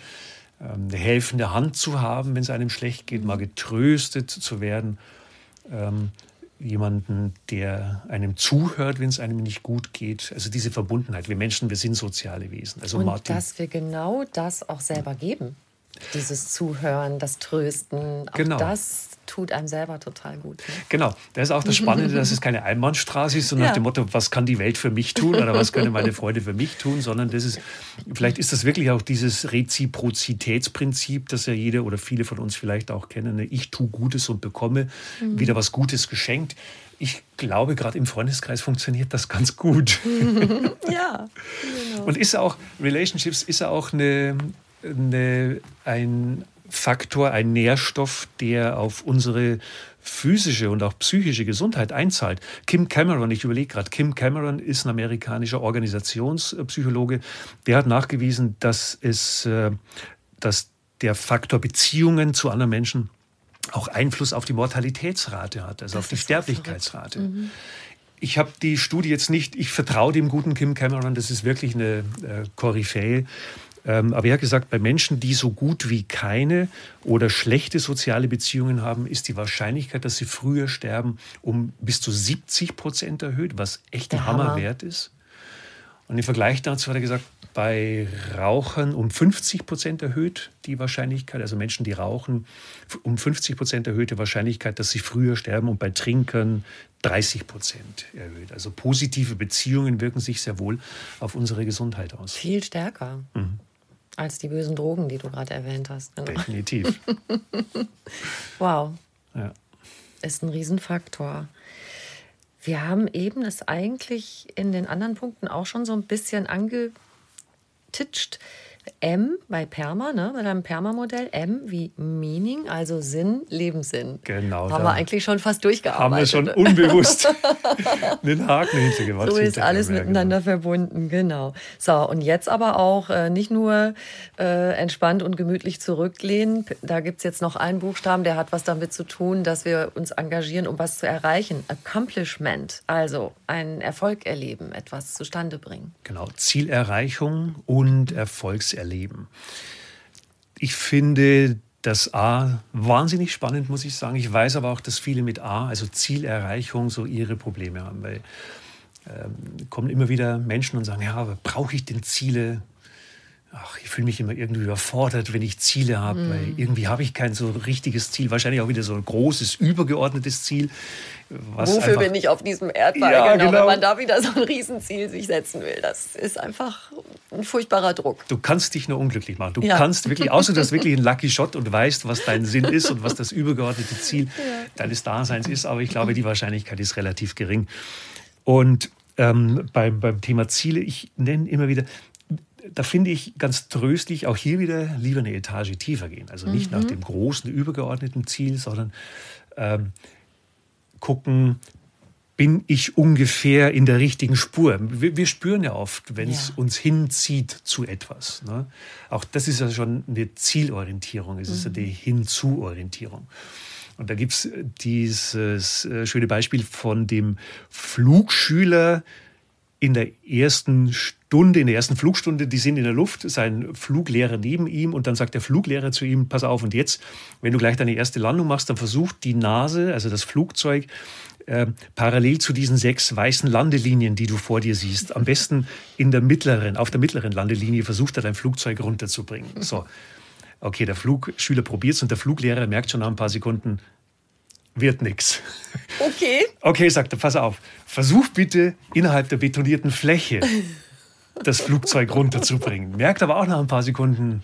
eine helfende Hand zu haben, wenn es einem schlecht geht, mal getröstet zu werden, ähm, jemanden, der einem zuhört, wenn es einem nicht gut geht. Also diese Verbundenheit. Wir Menschen, wir sind soziale Wesen. Also Und Martin, dass wir genau das auch selber geben. Dieses Zuhören, das Trösten, auch genau. das tut einem selber total gut. Ne? Genau, das ist auch das Spannende, dass es keine Einbahnstraße ist, so nach ja. dem Motto, was kann die Welt für mich tun oder was können meine Freunde für mich tun, sondern das ist, vielleicht ist das wirklich auch dieses Reziprozitätsprinzip, das ja jeder oder viele von uns vielleicht auch kennen. Ne? Ich tue Gutes und bekomme mhm. wieder was Gutes geschenkt. Ich glaube, gerade im Freundeskreis funktioniert das ganz gut. ja. Genau. Und ist auch, Relationships ist auch eine, eine, ein Faktor, ein Nährstoff, der auf unsere physische und auch psychische Gesundheit einzahlt. Kim Cameron, ich überlege gerade, Kim Cameron ist ein amerikanischer Organisationspsychologe, der hat nachgewiesen, dass es, äh, dass der Faktor Beziehungen zu anderen Menschen auch Einfluss auf die Mortalitätsrate hat, also das auf die Sterblichkeitsrate. Mhm. Ich habe die Studie jetzt nicht, ich vertraue dem guten Kim Cameron, das ist wirklich eine äh, Koryphäe ähm, aber er hat gesagt, bei Menschen, die so gut wie keine oder schlechte soziale Beziehungen haben, ist die Wahrscheinlichkeit, dass sie früher sterben, um bis zu 70 Prozent erhöht, was echt ein Hammer. Hammerwert ist. Und im Vergleich dazu hat er gesagt, bei Rauchern um 50 Prozent erhöht die Wahrscheinlichkeit, also Menschen, die rauchen, um 50 Prozent erhöhte Wahrscheinlichkeit, dass sie früher sterben und bei Trinkern 30 Prozent erhöht. Also positive Beziehungen wirken sich sehr wohl auf unsere Gesundheit aus. Viel stärker. Mhm. Als die bösen Drogen, die du gerade erwähnt hast. Genau. Definitiv. wow. Ja. Ist ein Riesenfaktor. Wir haben eben es eigentlich in den anderen Punkten auch schon so ein bisschen angetitscht. M bei Perma, ne, bei deinem Perma-Modell, M wie Meaning, also Sinn, Lebenssinn. Genau. Haben wir eigentlich schon fast durchgearbeitet. Haben wir schon unbewusst einen Haken hintergemacht. So ist alles miteinander genau. verbunden, genau. So, und jetzt aber auch äh, nicht nur äh, entspannt und gemütlich zurücklehnen. Da gibt es jetzt noch einen Buchstaben, der hat was damit zu tun, dass wir uns engagieren, um was zu erreichen. Accomplishment, also einen Erfolg erleben, etwas zustande bringen. Genau, Zielerreichung und Erfolgs erleben. Ich finde das A wahnsinnig spannend, muss ich sagen. Ich weiß aber auch, dass viele mit A, also Zielerreichung, so ihre Probleme haben, weil ähm, kommen immer wieder Menschen und sagen, ja, aber brauche ich denn Ziele? Ach, ich fühle mich immer irgendwie überfordert, wenn ich Ziele habe, weil irgendwie habe ich kein so richtiges Ziel, wahrscheinlich auch wieder so ein großes, übergeordnetes Ziel. Wofür einfach, bin ich auf diesem Erdball? Ja, genau, genau, wenn man da wieder so ein Riesenziel sich setzen will. Das ist einfach ein furchtbarer Druck. Du kannst dich nur unglücklich machen. Du ja. kannst wirklich, außer du hast wirklich einen Lucky Shot und weißt, was dein Sinn ist und was das übergeordnete Ziel ja. deines Daseins ist, aber ich glaube, die Wahrscheinlichkeit ist relativ gering. Und ähm, beim, beim Thema Ziele, ich nenne immer wieder, da finde ich ganz tröstlich, auch hier wieder lieber eine Etage tiefer gehen. Also nicht mhm. nach dem großen, übergeordneten Ziel, sondern ähm, gucken, bin ich ungefähr in der richtigen Spur. Wir, wir spüren ja oft, wenn es ja. uns hinzieht zu etwas. Ne? Auch das ist ja schon eine Zielorientierung, es ist mhm. eine Hinzuorientierung. Und da gibt es dieses äh, schöne Beispiel von dem Flugschüler in der ersten Stunde, in der ersten Flugstunde, die sind in der Luft, sein Fluglehrer neben ihm und dann sagt der Fluglehrer zu ihm, pass auf und jetzt, wenn du gleich deine erste Landung machst, dann versucht die Nase, also das Flugzeug, äh, parallel zu diesen sechs weißen Landelinien, die du vor dir siehst, am besten in der mittleren, auf der mittleren Landelinie versucht er dein Flugzeug runterzubringen. So. Okay, der Flugschüler probiert es und der Fluglehrer merkt schon nach ein paar Sekunden, wird nichts. Okay. Okay, sagt er, pass auf. Versuch bitte innerhalb der betonierten Fläche das Flugzeug runterzubringen. Merkt aber auch nach ein paar Sekunden,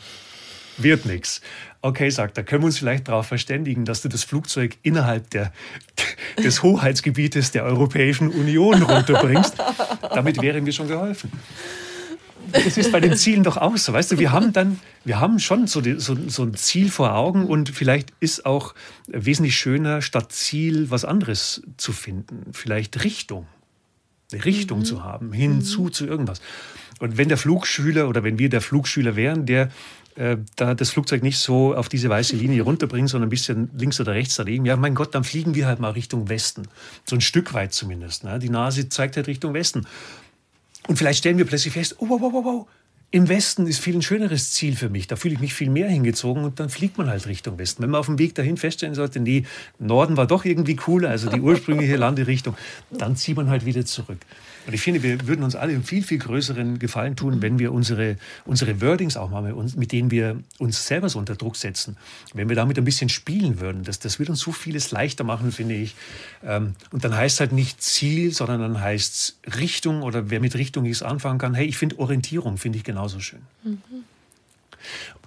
wird nichts. Okay, sagt er, können wir uns vielleicht darauf verständigen, dass du das Flugzeug innerhalb der, des Hoheitsgebietes der Europäischen Union runterbringst. Damit wäre mir schon geholfen. Das ist bei den Zielen doch auch so. Weißt du, wir haben dann, wir haben schon so, die, so, so ein Ziel vor Augen und vielleicht ist auch wesentlich schöner, statt Ziel was anderes zu finden. Vielleicht Richtung. Eine Richtung mhm. zu haben, hinzu mhm. zu irgendwas. Und wenn der Flugschüler oder wenn wir der Flugschüler wären, der äh, da das Flugzeug nicht so auf diese weiße Linie runterbringen, sondern ein bisschen links oder rechts daneben, ja, mein Gott, dann fliegen wir halt mal Richtung Westen. So ein Stück weit zumindest. Ne? Die Nase zeigt halt Richtung Westen. Und vielleicht stellen wir plötzlich fest, oh, wow, wow, wow, wow, im Westen ist viel ein schöneres Ziel für mich. Da fühle ich mich viel mehr hingezogen und dann fliegt man halt Richtung Westen. Wenn man auf dem Weg dahin feststellen sollte, nee, Norden war doch irgendwie cooler, also die ursprüngliche Landerichtung, dann zieht man halt wieder zurück. Und ich finde, wir würden uns alle einen viel, viel größeren Gefallen tun, wenn wir unsere, unsere Wordings auch mal, mit, mit denen wir uns selber so unter Druck setzen, wenn wir damit ein bisschen spielen würden. Das, das würde uns so vieles leichter machen, finde ich. Ähm, und dann heißt es halt nicht Ziel, sondern dann heißt es Richtung oder wer mit Richtung nichts anfangen kann. Hey, ich finde Orientierung, finde ich genauso schön. Mhm.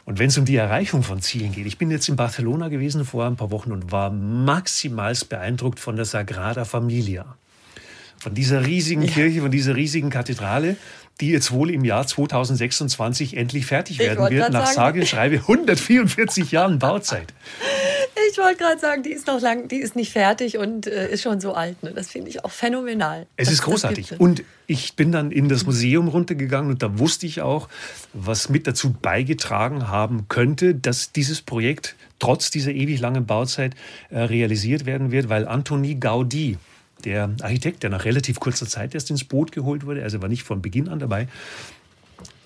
Und wenn es um die Erreichung von Zielen geht, ich bin jetzt in Barcelona gewesen vor ein paar Wochen und war maximalst beeindruckt von der Sagrada Familia von dieser riesigen ja. Kirche, von dieser riesigen Kathedrale, die jetzt wohl im Jahr 2026 endlich fertig werden wird, nach sage und schreibe 144 Jahren Bauzeit. Ich wollte gerade sagen, die ist noch lang, die ist nicht fertig und äh, ist schon so alt. Ne? Das finde ich auch phänomenal. Es ist großartig. Und ich bin dann in das Museum runtergegangen und da wusste ich auch, was mit dazu beigetragen haben könnte, dass dieses Projekt trotz dieser ewig langen Bauzeit äh, realisiert werden wird, weil Antoni Gaudi, der Architekt, der nach relativ kurzer Zeit erst ins Boot geholt wurde, also war nicht von Beginn an dabei,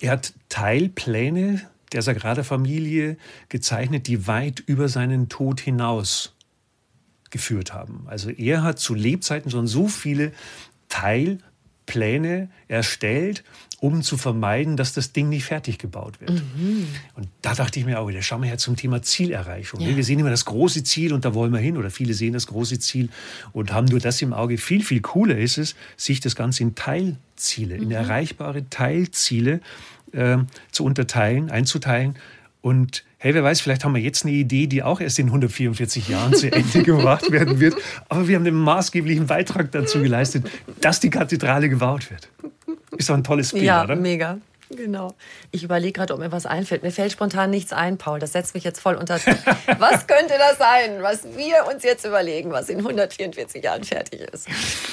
er hat Teilpläne der Sagrada Familie gezeichnet, die weit über seinen Tod hinaus geführt haben. Also er hat zu Lebzeiten schon so viele Teilpläne erstellt um zu vermeiden, dass das Ding nicht fertig gebaut wird. Mhm. Und da dachte ich mir auch wieder, schauen wir her zum Thema Zielerreichung. Ja. Wir sehen immer das große Ziel und da wollen wir hin oder viele sehen das große Ziel und haben nur das im Auge. Viel, viel cooler ist es, sich das Ganze in Teilziele, mhm. in erreichbare Teilziele äh, zu unterteilen, einzuteilen und hey, wer weiß, vielleicht haben wir jetzt eine Idee, die auch erst in 144 Jahren zu Ende gebracht werden wird. Aber wir haben einen maßgeblichen Beitrag dazu geleistet, dass die Kathedrale gebaut wird. Ist doch ein tolles Spiel, ja, oder? Ja, mega. Genau. Ich überlege gerade, ob mir was einfällt. Mir fällt spontan nichts ein, Paul. Das setzt mich jetzt voll unter Druck. was könnte das sein, was wir uns jetzt überlegen, was in 144 Jahren fertig ist?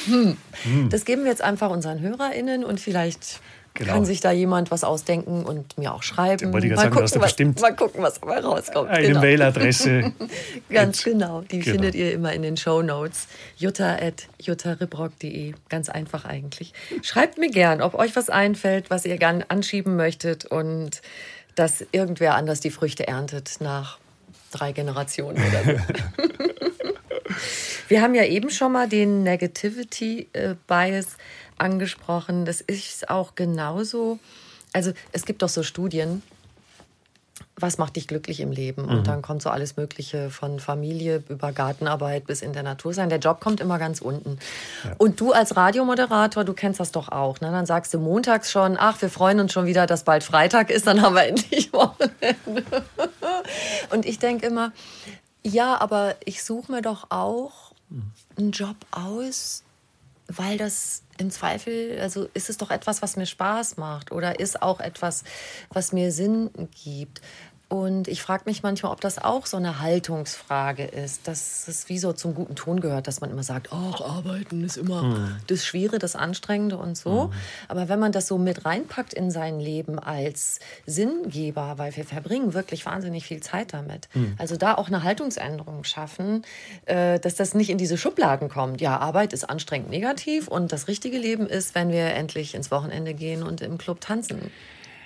Hm. Hm. Das geben wir jetzt einfach unseren HörerInnen und vielleicht Genau. Kann sich da jemand was ausdenken und mir auch schreiben? Mal, sagen, gucken, was, bestimmt mal gucken, was dabei rauskommt. Eine genau. Mailadresse. Ganz genau. Die genau. findet ihr immer in den Show Notes. jutta.juttaribrock.de. Ganz einfach eigentlich. Schreibt mir gern, ob euch was einfällt, was ihr gern anschieben möchtet und dass irgendwer anders die Früchte erntet nach drei Generationen oder so. Wir haben ja eben schon mal den Negativity äh, Bias angesprochen. Das ist auch genauso. Also es gibt doch so Studien, was macht dich glücklich im Leben? Und mhm. dann kommt so alles Mögliche von Familie über Gartenarbeit bis in der Natur sein. Der Job kommt immer ganz unten. Ja. Und du als Radiomoderator, du kennst das doch auch. Ne? Dann sagst du montags schon, ach, wir freuen uns schon wieder, dass bald Freitag ist, dann haben wir endlich Wochenende. Und ich denke immer, ja, aber ich suche mir doch auch einen Job aus, weil das im Zweifel, also ist es doch etwas, was mir Spaß macht oder ist auch etwas, was mir Sinn gibt. Und ich frage mich manchmal, ob das auch so eine Haltungsfrage ist, dass es wie so zum guten Ton gehört, dass man immer sagt, ach, arbeiten ist immer mhm. das Schwierige, das Anstrengende und so. Mhm. Aber wenn man das so mit reinpackt in sein Leben als Sinngeber, weil wir verbringen wirklich wahnsinnig viel Zeit damit. Mhm. Also da auch eine Haltungsänderung schaffen, äh, dass das nicht in diese Schubladen kommt. Ja, Arbeit ist anstrengend negativ und das richtige Leben ist, wenn wir endlich ins Wochenende gehen und im Club tanzen.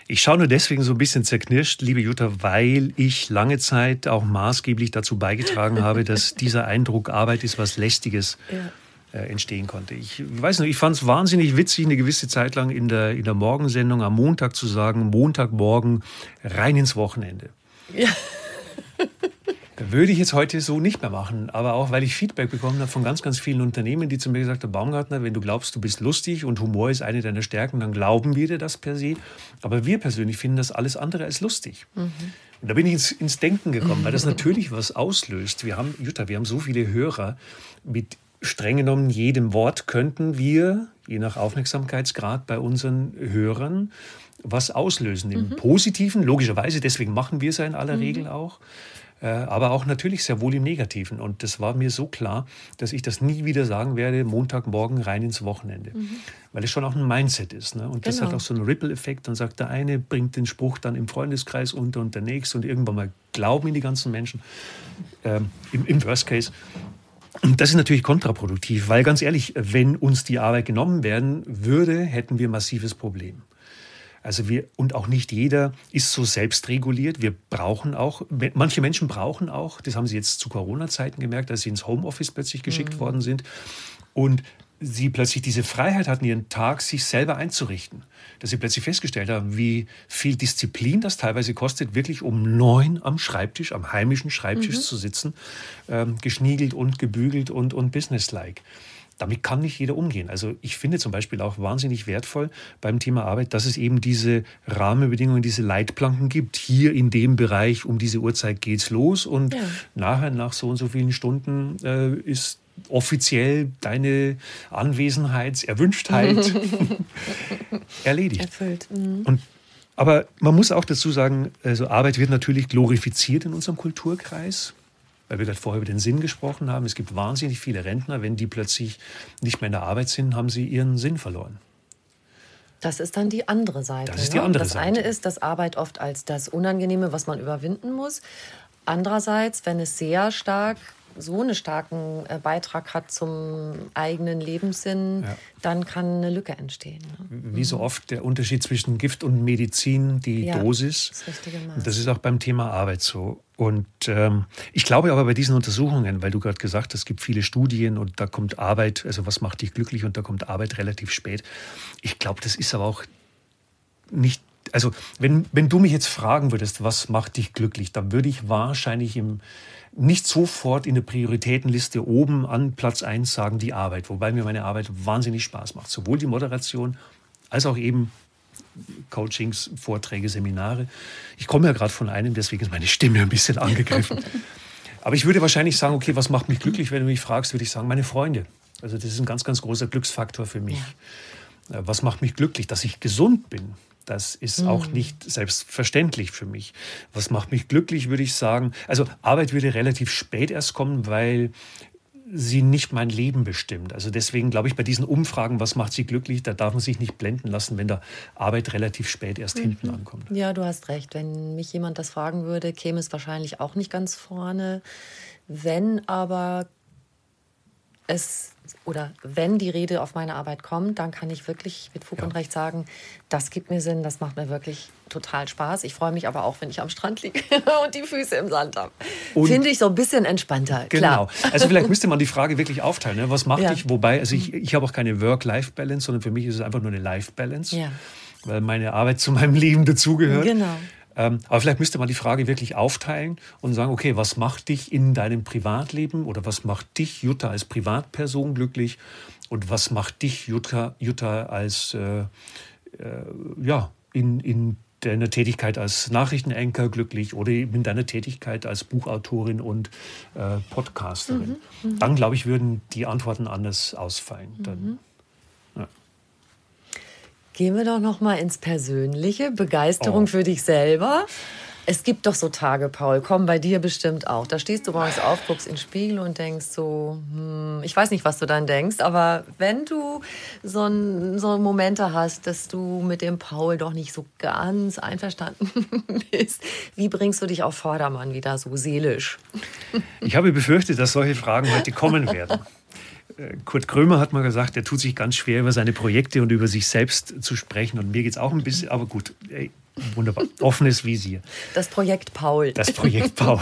Ich schaue nur deswegen so ein bisschen zerknirscht, liebe Jutta, weil ich lange Zeit auch maßgeblich dazu beigetragen habe, dass dieser Eindruck Arbeit ist was Lästiges. Ja äh, entstehen konnte. Ich weiß nicht, ich fand es wahnsinnig witzig, eine gewisse Zeit lang in der, in der Morgensendung am Montag zu sagen, Montagmorgen rein ins Wochenende. Ja. Würde ich jetzt heute so nicht mehr machen, aber auch weil ich Feedback bekommen habe von ganz, ganz vielen Unternehmen, die zu mir gesagt haben, Baumgartner, wenn du glaubst, du bist lustig und Humor ist eine deiner Stärken, dann glauben wir dir das per se. Aber wir persönlich finden das alles andere als lustig. Mhm. Und da bin ich ins, ins Denken gekommen, weil das natürlich was auslöst. Wir haben, Jutta, wir haben so viele Hörer mit streng genommen jedem Wort könnten wir, je nach Aufmerksamkeitsgrad bei unseren Hörern, was auslösen. Im mhm. Positiven, logischerweise, deswegen machen wir es ja in aller mhm. Regel auch. Äh, aber auch natürlich sehr wohl im Negativen. Und das war mir so klar, dass ich das nie wieder sagen werde, Montagmorgen rein ins Wochenende. Mhm. Weil es schon auch ein Mindset ist. Ne? Und genau. das hat auch so einen Ripple-Effekt. Dann sagt der eine, bringt den Spruch dann im Freundeskreis unter und der nächste und irgendwann mal glauben ihn die ganzen Menschen. Ähm, im, Im Worst Case. Und das ist natürlich kontraproduktiv, weil ganz ehrlich, wenn uns die Arbeit genommen werden würde, hätten wir ein massives Problem. Also wir, und auch nicht jeder ist so selbstreguliert. Wir brauchen auch, manche Menschen brauchen auch, das haben sie jetzt zu Corona-Zeiten gemerkt, dass sie ins Homeoffice plötzlich geschickt mhm. worden sind. Und sie plötzlich diese Freiheit hatten, ihren Tag sich selber einzurichten. Dass sie plötzlich festgestellt haben, wie viel Disziplin das teilweise kostet, wirklich um neun am Schreibtisch, am heimischen Schreibtisch mhm. zu sitzen, ähm, geschniegelt und gebügelt und, und businesslike damit kann nicht jeder umgehen. Also ich finde zum Beispiel auch wahnsinnig wertvoll beim Thema Arbeit, dass es eben diese Rahmenbedingungen, diese Leitplanken gibt. Hier in dem Bereich um diese Uhrzeit geht's los und ja. nachher nach so und so vielen Stunden äh, ist offiziell deine Anwesenheitserwünschtheit erledigt. Erfüllt. Mhm. Und aber man muss auch dazu sagen, also Arbeit wird natürlich glorifiziert in unserem Kulturkreis weil wir gerade vorher über den Sinn gesprochen haben. Es gibt wahnsinnig viele Rentner, wenn die plötzlich nicht mehr in der Arbeit sind, haben sie ihren Sinn verloren. Das ist dann die andere Seite. Das ist die ne? andere das Seite. eine ist, dass Arbeit oft als das Unangenehme, was man überwinden muss. Andererseits, wenn es sehr stark so einen starken äh, Beitrag hat zum eigenen Lebenssinn, ja. dann kann eine Lücke entstehen. Ne? Wie so oft der Unterschied zwischen Gift und Medizin, die ja, Dosis. Das, richtige Maß. das ist auch beim Thema Arbeit so. Und ähm, ich glaube aber bei diesen Untersuchungen, weil du gerade gesagt hast, es gibt viele Studien und da kommt Arbeit, also was macht dich glücklich und da kommt Arbeit relativ spät. Ich glaube, das ist aber auch nicht also wenn, wenn du mich jetzt fragen würdest, was macht dich glücklich, dann würde ich wahrscheinlich im, nicht sofort in der Prioritätenliste oben an Platz 1 sagen, die Arbeit, wobei mir meine Arbeit wahnsinnig Spaß macht. Sowohl die Moderation als auch eben Coachings, Vorträge, Seminare. Ich komme ja gerade von einem, deswegen ist meine Stimme ein bisschen angegriffen. Aber ich würde wahrscheinlich sagen, okay, was macht mich glücklich, wenn du mich fragst, würde ich sagen, meine Freunde. Also das ist ein ganz, ganz großer Glücksfaktor für mich. Ja. Äh, was macht mich glücklich? Dass ich gesund bin, das ist mhm. auch nicht selbstverständlich für mich. Was macht mich glücklich, würde ich sagen. Also Arbeit würde relativ spät erst kommen, weil sie nicht mein Leben bestimmt. Also deswegen glaube ich, bei diesen Umfragen, was macht sie glücklich, da darf man sich nicht blenden lassen, wenn da Arbeit relativ spät erst mhm. hinten ankommt. Ja, du hast recht. Wenn mich jemand das fragen würde, käme es wahrscheinlich auch nicht ganz vorne. Wenn aber es oder wenn die Rede auf meine Arbeit kommt, dann kann ich wirklich mit Fug ja. und Recht sagen, das gibt mir Sinn, das macht mir wirklich total Spaß. Ich freue mich aber auch, wenn ich am Strand liege und die Füße im Sand habe. Finde ich so ein bisschen entspannter. Genau. Klar. Also vielleicht müsste man die Frage wirklich aufteilen. Ne? Was macht ja. dich? Wobei, also ich, ich habe auch keine Work-Life-Balance, sondern für mich ist es einfach nur eine Life-Balance. Ja. Weil meine Arbeit zu meinem Leben dazugehört. Genau. Ähm, aber vielleicht müsste man die Frage wirklich aufteilen und sagen, okay, was macht dich in deinem Privatleben oder was macht dich, Jutta, als Privatperson glücklich und was macht dich, Jutta, Jutta als, äh, äh, ja, in, in deiner Tätigkeit als Nachrichtenanker glücklich oder in deiner Tätigkeit als Buchautorin und äh, Podcasterin. Mhm, mh. Dann, glaube ich, würden die Antworten anders ausfallen. Dann, mhm. Gehen wir doch noch mal ins Persönliche. Begeisterung oh. für dich selber. Es gibt doch so Tage, Paul, komm bei dir bestimmt auch. Da stehst du morgens auf, guckst in den Spiegel und denkst so, hm, ich weiß nicht, was du dann denkst, aber wenn du so, ein, so Momente hast, dass du mit dem Paul doch nicht so ganz einverstanden bist, wie bringst du dich auf Vordermann wieder so seelisch? Ich habe befürchtet, dass solche Fragen heute kommen werden. Äh, Kurt Krömer hat mal gesagt, er tut sich ganz schwer, über seine Projekte und über sich selbst zu sprechen. Und mir geht es auch ein bisschen, aber gut, ey, wunderbar. Offenes Visier. Das Projekt Paul. Das Projekt Paul.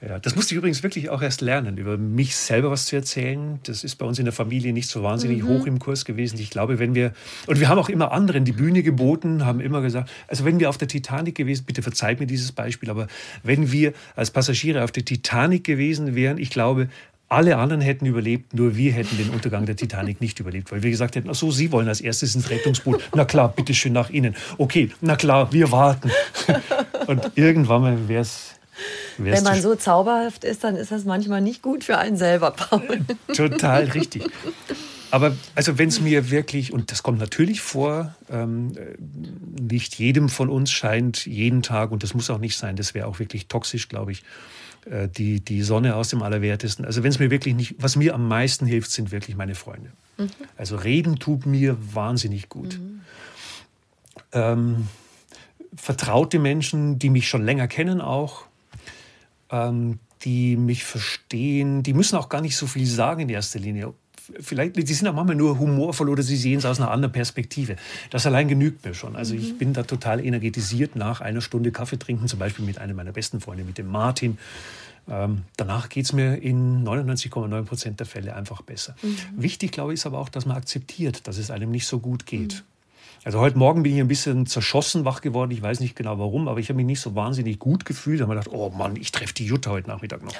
ja, das musste ich übrigens wirklich auch erst lernen, über mich selber was zu erzählen. Das ist bei uns in der Familie nicht so wahnsinnig mhm. hoch im Kurs gewesen. Ich glaube, wenn wir, und wir haben auch immer anderen die Bühne geboten, haben immer gesagt, also wenn wir auf der Titanic gewesen, bitte verzeiht mir dieses Beispiel, aber wenn wir als Passagiere auf der Titanic gewesen wären, ich glaube, alle anderen hätten überlebt, nur wir hätten den Untergang der Titanic nicht überlebt, weil wir gesagt hätten, ach so, Sie wollen als erstes ins Rettungsboot. Na klar, bitteschön nach Ihnen. Okay, na klar, wir warten. Und irgendwann wäre es wenn man so zauberhaft ist, dann ist das manchmal nicht gut für einen selber, Paul. Total richtig. Aber also wenn es mir wirklich, und das kommt natürlich vor, ähm, nicht jedem von uns scheint jeden Tag, und das muss auch nicht sein, das wäre auch wirklich toxisch, glaube ich, die, die Sonne aus dem Allerwertesten. Also wenn es mir wirklich nicht, was mir am meisten hilft, sind wirklich meine Freunde. Mhm. Also reden tut mir wahnsinnig gut. Mhm. Ähm, vertraute Menschen, die mich schon länger kennen auch, ähm, die mich verstehen, die müssen auch gar nicht so viel sagen in erster Linie. Vielleicht, die sind auch manchmal nur humorvoll oder sie sehen es aus einer anderen Perspektive. Das allein genügt mir schon. Also ich mhm. bin da total energetisiert nach einer Stunde Kaffee trinken, zum Beispiel mit einem meiner besten Freunde, mit dem Martin. Ähm, danach geht es mir in 99,9 Prozent der Fälle einfach besser. Mhm. Wichtig, glaube ich, ist aber auch, dass man akzeptiert, dass es einem nicht so gut geht. Mhm. Also heute Morgen bin ich ein bisschen zerschossen wach geworden. Ich weiß nicht genau warum, aber ich habe mich nicht so wahnsinnig gut gefühlt. Da habe ich gedacht, oh Mann, ich treffe die Jutta heute Nachmittag noch.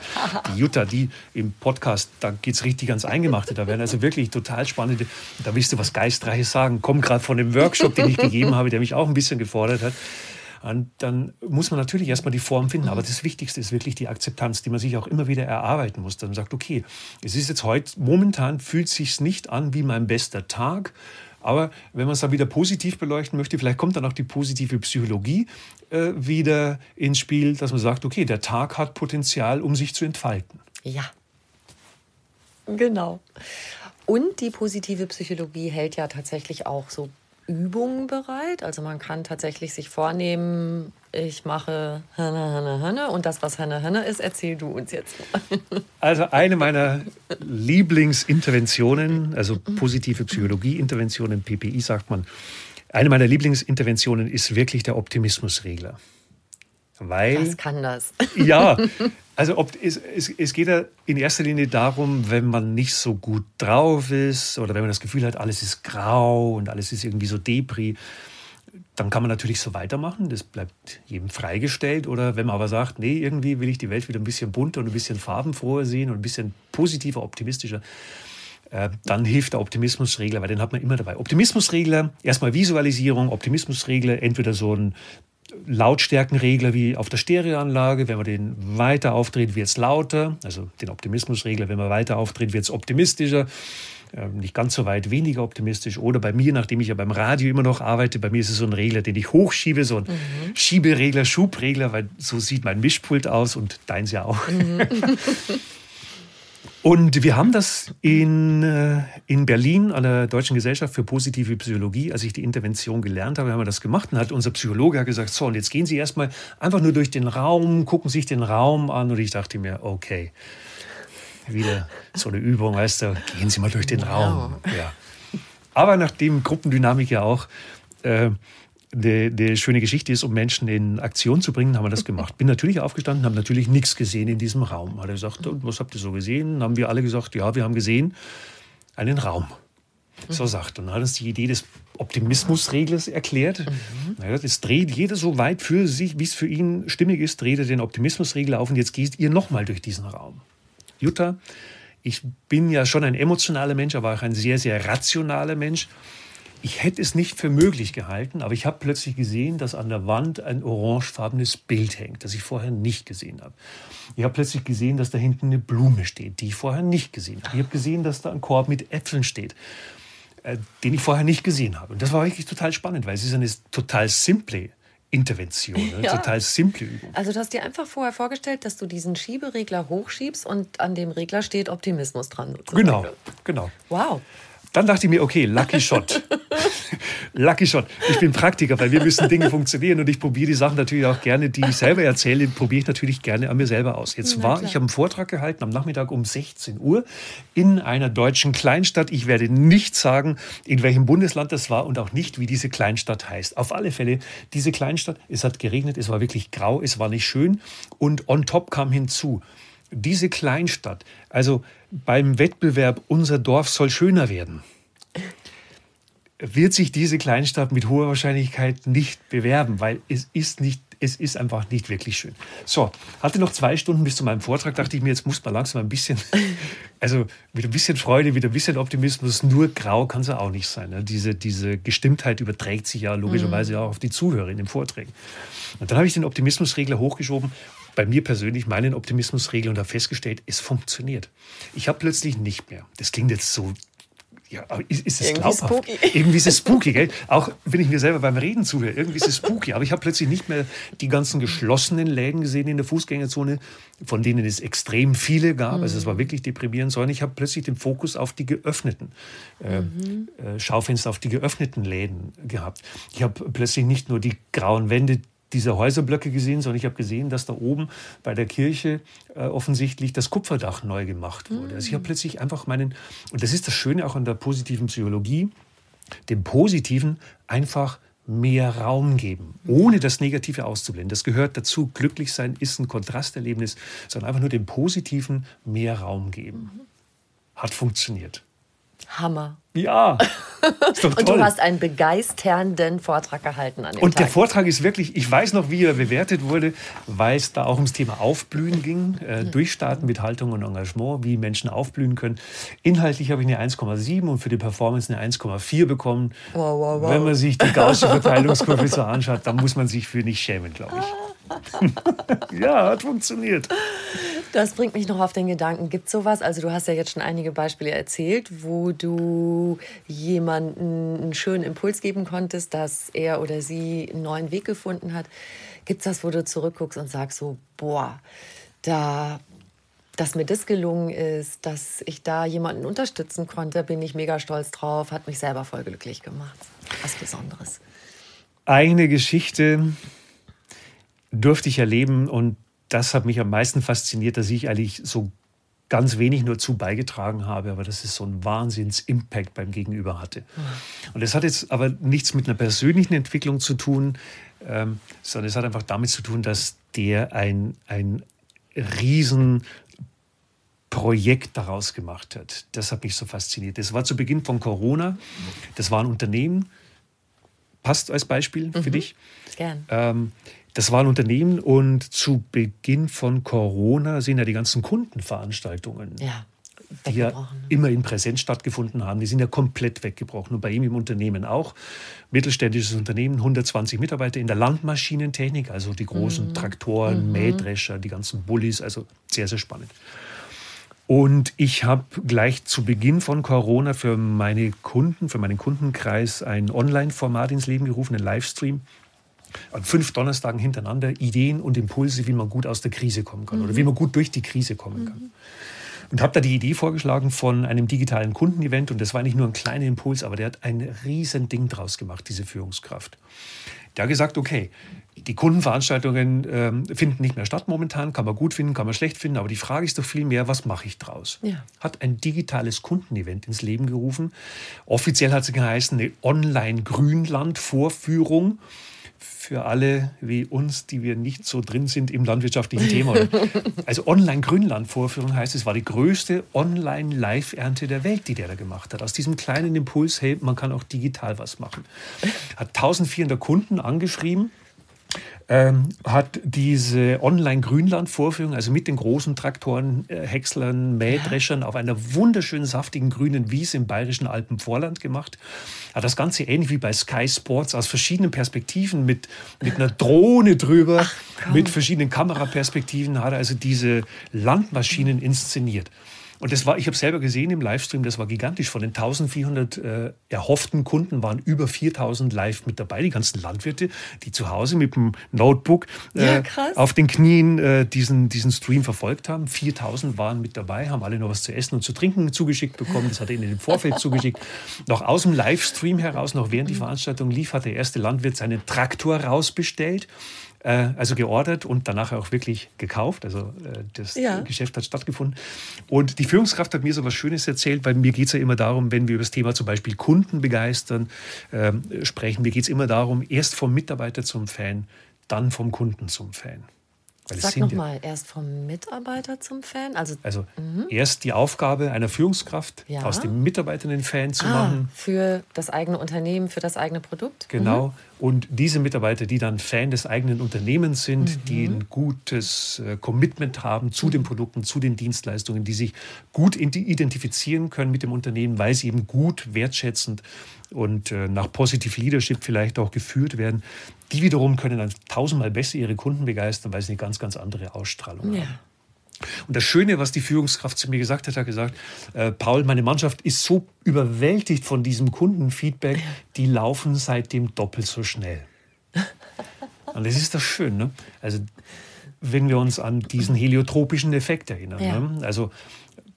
Die Jutta, die im Podcast, da geht es richtig ans Eingemachte. Da werden also wirklich total spannende, da willst du was Geistreiches sagen. Komm gerade von dem Workshop, den ich gegeben habe, der mich auch ein bisschen gefordert hat. Und dann muss man natürlich erstmal die Form finden. Aber das Wichtigste ist wirklich die Akzeptanz, die man sich auch immer wieder erarbeiten muss. Dann sagt, okay, es ist jetzt heute, momentan fühlt es sich nicht an wie mein bester Tag. Aber wenn man es dann wieder positiv beleuchten möchte, vielleicht kommt dann auch die positive Psychologie äh, wieder ins Spiel, dass man sagt, okay, der Tag hat Potenzial, um sich zu entfalten. Ja, genau. Und die positive Psychologie hält ja tatsächlich auch so Übungen bereit. Also man kann tatsächlich sich vornehmen, ich mache Henne, Henne, Henne und das, was Henne, Henne ist, erzähl du uns jetzt. Also eine meiner Lieblingsinterventionen, also positive Psychologie-Interventionen, PPI sagt man, eine meiner Lieblingsinterventionen ist wirklich der Optimismusregler. Weil, Was kann das? Ja, also ob, es, es, es geht ja in erster Linie darum, wenn man nicht so gut drauf ist oder wenn man das Gefühl hat, alles ist grau und alles ist irgendwie so Depri, dann kann man natürlich so weitermachen, das bleibt jedem freigestellt. Oder wenn man aber sagt, nee, irgendwie will ich die Welt wieder ein bisschen bunter und ein bisschen farbenfroher sehen und ein bisschen positiver, optimistischer, äh, dann hilft der Optimismusregler, weil den hat man immer dabei. Optimismusregler, erstmal Visualisierung, Optimismusregler, entweder so ein Lautstärkenregler wie auf der Stereoanlage. Wenn man den weiter aufdreht, wird es lauter. Also den Optimismusregler, wenn man weiter aufdreht, wird es optimistischer. Ähm, nicht ganz so weit weniger optimistisch. Oder bei mir, nachdem ich ja beim Radio immer noch arbeite, bei mir ist es so ein Regler, den ich hochschiebe, so ein mhm. Schieberegler, Schubregler, weil so sieht mein Mischpult aus und deins ja auch. Mhm. Und wir haben das in, äh, in Berlin an der Deutschen Gesellschaft für positive Psychologie, als ich die Intervention gelernt habe, haben wir das gemacht. Und hat unser Psychologe gesagt, so, und jetzt gehen Sie erstmal einfach nur durch den Raum, gucken sich den Raum an. Und ich dachte mir, okay, wieder so eine Übung, weißt du, gehen Sie mal durch den Raum. Ja. Aber nachdem Gruppendynamik ja auch äh, eine, eine schöne Geschichte ist, um Menschen in Aktion zu bringen, haben wir das gemacht. Bin natürlich aufgestanden, haben natürlich nichts gesehen in diesem Raum. Hat er gesagt, und was habt ihr so gesehen? Haben wir alle gesagt, ja, wir haben gesehen einen Raum. So sagt. Und dann hat uns die Idee des Optimismusreglers erklärt. Mhm. Das dreht jeder so weit für sich, wie es für ihn stimmig ist, dreht er den Optimismusregler auf und jetzt geht ihr nochmal durch diesen Raum. Jutta, ich bin ja schon ein emotionaler Mensch, aber auch ein sehr, sehr rationaler Mensch. Ich hätte es nicht für möglich gehalten, aber ich habe plötzlich gesehen, dass an der Wand ein orangefarbenes Bild hängt, das ich vorher nicht gesehen habe. Ich habe plötzlich gesehen, dass da hinten eine Blume steht, die ich vorher nicht gesehen habe. Ich habe gesehen, dass da ein Korb mit Äpfeln steht. äh, den ich vorher nicht gesehen habe. Und das war wirklich total spannend, weil es ist eine total simple Intervention, eine ja. total simple Übung. Also du hast dir einfach vorher vorgestellt, dass du diesen Schieberegler hochschiebst und an dem Regler steht Optimismus dran. Genau, genau. Wow. Dann dachte ich mir, okay, Lucky Shot. Lucky Shot. Ich bin Praktiker, weil wir müssen Dinge funktionieren und ich probiere die Sachen natürlich auch gerne, die ich selber erzähle, probiere ich natürlich gerne an mir selber aus. Jetzt war ich am Vortrag gehalten am Nachmittag um 16 Uhr in einer deutschen Kleinstadt. Ich werde nicht sagen, in welchem Bundesland das war und auch nicht, wie diese Kleinstadt heißt. Auf alle Fälle, diese Kleinstadt, es hat geregnet, es war wirklich grau, es war nicht schön und on top kam hinzu, diese Kleinstadt, also beim Wettbewerb Unser Dorf soll schöner werden, wird sich diese Kleinstadt mit hoher Wahrscheinlichkeit nicht bewerben, weil es ist nicht es ist einfach nicht wirklich schön. So, hatte noch zwei Stunden bis zu meinem Vortrag, dachte ich mir, jetzt muss man langsam ein bisschen, also mit ein bisschen Freude, mit ein bisschen Optimismus, nur grau kann es ja auch nicht sein. Ne? Diese, diese Gestimmtheit überträgt sich ja logischerweise mhm. auch auf die Zuhörer in den Vorträgen. Und dann habe ich den Optimismusregler hochgeschoben bei mir persönlich meinen Optimismusregel und habe festgestellt, es funktioniert. Ich habe plötzlich nicht mehr, das klingt jetzt so ja, ist, ist es irgendwie glaubhaft? Spooky. Irgendwie ist es spooky, gell? Auch wenn ich mir selber beim Reden zuhöre, irgendwie ist es spooky. Aber ich habe plötzlich nicht mehr die ganzen geschlossenen Läden gesehen in der Fußgängerzone, von denen es extrem viele gab. Also es war wirklich deprimierend, sondern ich habe plötzlich den Fokus auf die geöffneten äh, mhm. äh, Schaufenster, auf die geöffneten Läden gehabt. Ich habe plötzlich nicht nur die grauen Wände, diese Häuserblöcke gesehen, sondern ich habe gesehen, dass da oben bei der Kirche äh, offensichtlich das Kupferdach neu gemacht wurde. Also ich habe mm. plötzlich einfach meinen, und das ist das Schöne auch an der positiven Psychologie, dem Positiven einfach mehr Raum geben, ohne das Negative auszublenden. Das gehört dazu. Glücklich sein ist ein Kontrasterlebnis, sondern einfach nur dem Positiven mehr Raum geben. Mhm. Hat funktioniert. Hammer. Ja. und du hast einen begeisternden Vortrag gehalten an dem Und Tag. der Vortrag ist wirklich, ich weiß noch, wie er bewertet wurde, weil es da auch ums Thema Aufblühen ging, äh, mhm. Durchstarten mit Haltung und Engagement, wie Menschen aufblühen können. Inhaltlich habe ich eine 1,7 und für die Performance eine 1,4 bekommen. Wow, wow, wow. Wenn man sich die Gaußsche Verteilungskurve so anschaut, dann muss man sich für nicht schämen, glaube ich. ja, hat funktioniert. Das bringt mich noch auf den Gedanken, gibt es sowas? Also du hast ja jetzt schon einige Beispiele erzählt, wo du jemanden einen schönen Impuls geben konntest, dass er oder sie einen neuen Weg gefunden hat. Gibt es das, wo du zurückguckst und sagst so, boah, da dass mir das gelungen ist, dass ich da jemanden unterstützen konnte, bin ich mega stolz drauf, hat mich selber voll glücklich gemacht. Was Besonderes. Eine Geschichte, durfte ich erleben und das hat mich am meisten fasziniert, dass ich eigentlich so ganz wenig nur zu beigetragen habe, aber dass es so einen Wahnsinns-Impact beim Gegenüber hatte. Und das hat jetzt aber nichts mit einer persönlichen Entwicklung zu tun, ähm, sondern es hat einfach damit zu tun, dass der ein, ein riesen Projekt daraus gemacht hat. Das hat mich so fasziniert. Das war zu Beginn von Corona. Das war ein Unternehmen. Passt als Beispiel für mhm. dich? Gern. Ähm, das war ein Unternehmen und zu Beginn von Corona sind ja die ganzen Kundenveranstaltungen. Ja die ja immer in Präsenz stattgefunden haben, die sind ja komplett weggebrochen. Und bei ihm im Unternehmen auch. Mittelständisches Unternehmen, 120 Mitarbeiter in der Landmaschinentechnik, also die großen mhm. Traktoren, mhm. Mähdrescher, die ganzen Bullis, also sehr, sehr spannend. Und ich habe gleich zu Beginn von Corona für meine Kunden, für meinen Kundenkreis ein Online-Format ins Leben gerufen, einen Livestream an fünf Donnerstagen hintereinander Ideen und Impulse, wie man gut aus der Krise kommen kann mhm. oder wie man gut durch die Krise kommen kann. Und habe da die Idee vorgeschlagen von einem digitalen Kundenevent und das war nicht nur ein kleiner Impuls, aber der hat ein riesen Ding draus gemacht, diese Führungskraft. Der hat gesagt, okay, die Kundenveranstaltungen ähm, finden nicht mehr statt momentan, kann man gut finden, kann man schlecht finden, aber die Frage ist doch viel mehr, was mache ich draus? Ja. Hat ein digitales Kundenevent ins Leben gerufen. Offiziell hat es geheißen, eine Online-Grünland-Vorführung für alle wie uns, die wir nicht so drin sind im landwirtschaftlichen Thema. Also Online-Grünland-Vorführung heißt, es war die größte Online-Live-Ernte der Welt, die der da gemacht hat. Aus diesem kleinen Impuls, hey, man kann auch digital was machen. Hat 1400 Kunden angeschrieben ähm, hat diese Online-Grünland-Vorführung, also mit den großen Traktoren, äh, Häckslern, Mähdreschern auf einer wunderschönen, saftigen grünen Wiese im bayerischen Alpenvorland gemacht. Hat das Ganze ähnlich wie bei Sky Sports aus verschiedenen Perspektiven mit, mit einer Drohne drüber, Ach, mit verschiedenen Kameraperspektiven, hat er also diese Landmaschinen inszeniert. Und das war, ich habe selber gesehen im Livestream, das war gigantisch. Von den 1400 äh, erhofften Kunden waren über 4000 live mit dabei. Die ganzen Landwirte, die zu Hause mit dem Notebook äh, ja, auf den Knien äh, diesen, diesen Stream verfolgt haben. 4000 waren mit dabei, haben alle noch was zu essen und zu trinken zugeschickt bekommen. Das hat er ihnen im Vorfeld zugeschickt. Noch aus dem Livestream heraus, noch während die Veranstaltung lief, hat der erste Landwirt seinen Traktor rausbestellt äh, also geordert und danach auch wirklich gekauft. Also äh, das ja. Geschäft hat stattgefunden. Und die Führungskraft hat mir so was Schönes erzählt, weil mir geht es ja immer darum, wenn wir über das Thema zum Beispiel Kunden begeistern äh, sprechen, mir geht es immer darum, erst vom Mitarbeiter zum Fan, dann vom Kunden zum Fan. Weil Sag nochmal, ja, erst vom Mitarbeiter zum Fan? Also, also mhm. erst die Aufgabe einer Führungskraft, ja. aus dem Mitarbeiter einen Fan zu ah, machen. Für das eigene Unternehmen, für das eigene Produkt? Genau. Mhm. Und diese Mitarbeiter, die dann Fan des eigenen Unternehmens sind, mhm. die ein gutes äh, Commitment haben zu den Produkten, zu den Dienstleistungen, die sich gut identifizieren können mit dem Unternehmen, weil sie eben gut, wertschätzend und äh, nach Positive Leadership vielleicht auch geführt werden, die wiederum können dann tausendmal besser ihre Kunden begeistern, weil sie eine ganz, ganz andere Ausstrahlung ja. haben. Und das Schöne, was die Führungskraft zu mir gesagt hat, hat gesagt, äh, Paul, meine Mannschaft ist so überwältigt von diesem Kundenfeedback, die laufen seitdem doppelt so schnell. Und das ist das schön. Ne? Also wenn wir uns an diesen heliotropischen Effekt erinnern. Ja. Ne? Also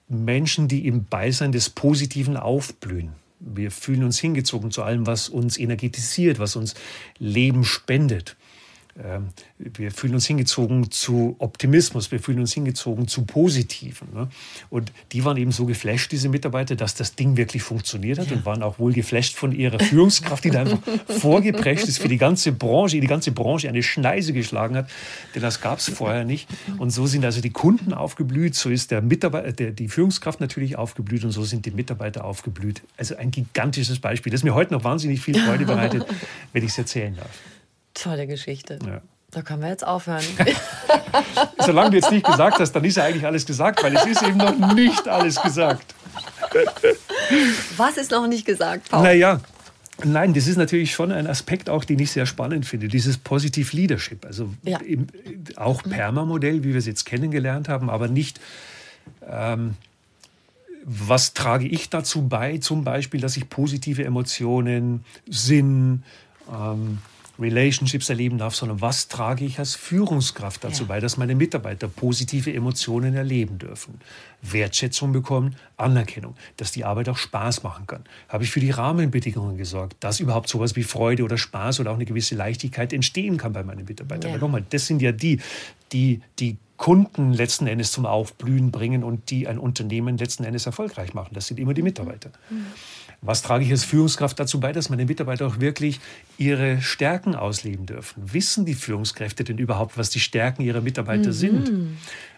Menschen, die im Beisein des Positiven aufblühen. Wir fühlen uns hingezogen zu allem, was uns energetisiert, was uns Leben spendet. Ähm, wir fühlen uns hingezogen zu Optimismus, wir fühlen uns hingezogen zu Positiven. Ne? Und die waren eben so geflasht, diese Mitarbeiter, dass das Ding wirklich funktioniert hat ja. und waren auch wohl geflasht von ihrer Führungskraft, die da einfach vorgeprescht ist, für die ganze Branche, die ganze Branche eine Schneise geschlagen hat, denn das gab es vorher nicht. Und so sind also die Kunden aufgeblüht, so ist der Mitarbeiter, der, die Führungskraft natürlich aufgeblüht und so sind die Mitarbeiter aufgeblüht. Also ein gigantisches Beispiel, das mir heute noch wahnsinnig viel Freude bereitet, wenn ich es erzählen darf. Tolle Geschichte. Ja. Da können wir jetzt aufhören. Solange du jetzt nicht gesagt hast, dann ist ja eigentlich alles gesagt, weil es ist eben noch nicht alles gesagt. Was ist noch nicht gesagt, Paul? Naja, Nein, das ist natürlich schon ein Aspekt auch, den ich sehr spannend finde, dieses Positive Leadership. Also ja. im, auch Perma-Modell, wie wir es jetzt kennengelernt haben, aber nicht, ähm, was trage ich dazu bei, zum Beispiel, dass ich positive Emotionen, Sinn, ähm, Relationships erleben darf, sondern was trage ich als Führungskraft dazu ja. bei, dass meine Mitarbeiter positive Emotionen erleben dürfen, Wertschätzung bekommen, Anerkennung, dass die Arbeit auch Spaß machen kann. Habe ich für die Rahmenbedingungen gesorgt, dass überhaupt sowas wie Freude oder Spaß oder auch eine gewisse Leichtigkeit entstehen kann bei meinen Mitarbeitern. Ja. Aber nochmal, das sind ja die, die die Kunden letzten Endes zum Aufblühen bringen und die ein Unternehmen letzten Endes erfolgreich machen. Das sind immer die Mitarbeiter. Mhm. Was trage ich als Führungskraft dazu bei, dass meine Mitarbeiter auch wirklich ihre Stärken ausleben dürfen? Wissen die Führungskräfte denn überhaupt, was die Stärken ihrer Mitarbeiter mhm. sind?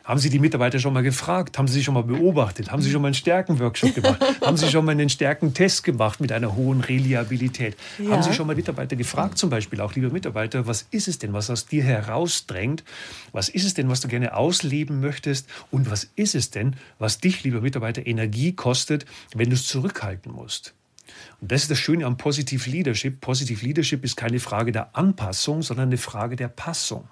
Haben Sie die Mitarbeiter schon mal gefragt? Haben Sie sie schon mal beobachtet? Haben Sie schon mal einen Stärkenworkshop gemacht? Haben Sie schon mal einen Stärkentest gemacht mit einer hohen Reliabilität? Ja. Haben Sie schon mal Mitarbeiter gefragt, zum Beispiel auch, lieber Mitarbeiter, was ist es denn, was aus dir herausdrängt? Was ist es denn, was du gerne ausleben möchtest? Und was ist es denn, was dich, lieber Mitarbeiter, Energie kostet, wenn du es zurückhalten musst? Und das ist das Schöne am Positive Leadership. Positive Leadership ist keine Frage der Anpassung, sondern eine Frage der Passung.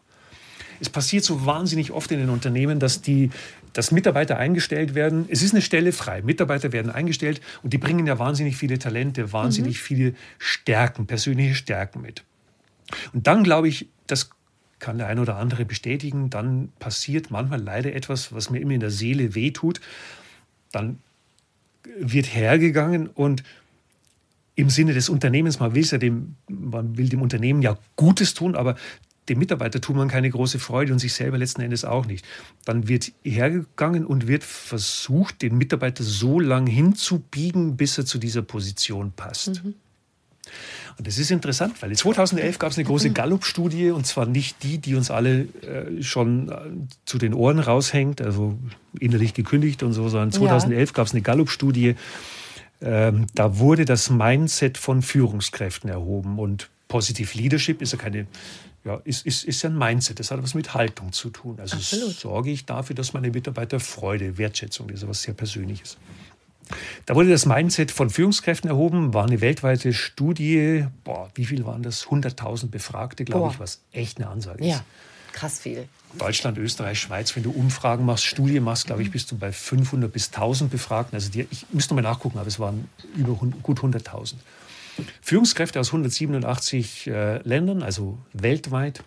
Es passiert so wahnsinnig oft in den Unternehmen, dass die dass Mitarbeiter eingestellt werden. Es ist eine Stelle frei. Mitarbeiter werden eingestellt und die bringen ja wahnsinnig viele Talente, wahnsinnig mhm. viele Stärken, persönliche Stärken mit. Und dann glaube ich, das kann der eine oder andere bestätigen, dann passiert manchmal leider etwas, was mir immer in der Seele wehtut. Dann wird hergegangen und im Sinne des Unternehmens, man will ja dem, man will dem Unternehmen ja Gutes tun, aber dem Mitarbeiter tut man keine große Freude und sich selber letzten Endes auch nicht. Dann wird hergegangen und wird versucht, den Mitarbeiter so lang hinzubiegen, bis er zu dieser Position passt. Mhm. Und das ist interessant, weil 2011 gab es eine große Gallup-Studie und zwar nicht die, die uns alle äh, schon äh, zu den Ohren raushängt, also innerlich gekündigt und so, sondern 2011 ja. gab es eine Gallup-Studie. Ähm, da wurde das Mindset von Führungskräften erhoben und Positive Leadership ist ja keine ja, ist, ist, ist ein Mindset. Das hat was mit Haltung zu tun. Also Absolut. sorge ich dafür, dass meine Mitarbeiter Freude, Wertschätzung, das ist was sehr Persönliches. Da wurde das Mindset von Führungskräften erhoben, war eine weltweite Studie. Boah, wie viel waren das? 100.000 Befragte, glaube ich, was echt eine Ansage ist. Ja. krass viel. Deutschland, Österreich, Schweiz, wenn du Umfragen machst, Studien machst, glaube ich, bist du bei 500 bis 1000 Befragten. Also die, ich müsste mal nachgucken, aber es waren über gut 100.000. Führungskräfte aus 187 äh, Ländern, also weltweit.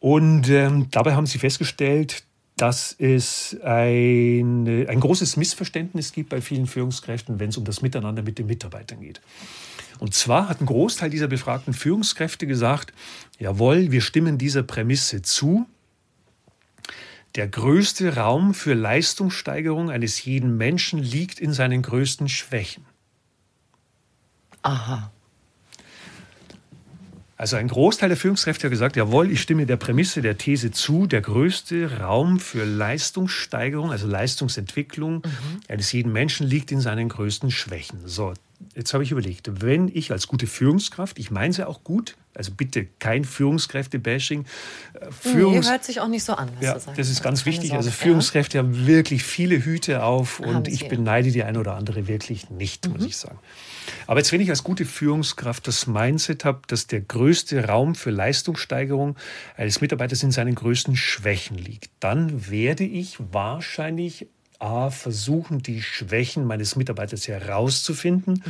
Und ähm, dabei haben sie festgestellt, dass es ein, ein großes Missverständnis gibt bei vielen Führungskräften, wenn es um das Miteinander mit den Mitarbeitern geht. Und zwar hat ein Großteil dieser befragten Führungskräfte gesagt, jawohl, wir stimmen dieser Prämisse zu. Der größte Raum für Leistungssteigerung eines jeden Menschen liegt in seinen größten Schwächen. Aha. Also ein Großteil der Führungskräfte hat gesagt, jawohl, ich stimme der Prämisse, der These zu, der größte Raum für Leistungssteigerung, also Leistungsentwicklung mhm. eines jeden Menschen liegt in seinen größten Schwächen. So, jetzt habe ich überlegt, wenn ich als gute Führungskraft, ich meine es ja auch gut, also bitte kein Führungskräfte-Bashing. Äh, Führungs nee, hört sich auch nicht so an. ja, das ist ganz wichtig. Also Führungskräfte ja. haben wirklich viele Hüte auf und ich beneide die eine oder andere wirklich nicht, mhm. muss ich sagen. Aber jetzt, wenn ich als gute Führungskraft das Mindset habe, dass der größte Raum für Leistungssteigerung eines Mitarbeiters in seinen größten Schwächen liegt, dann werde ich wahrscheinlich A, versuchen, die Schwächen meines Mitarbeiters herauszufinden,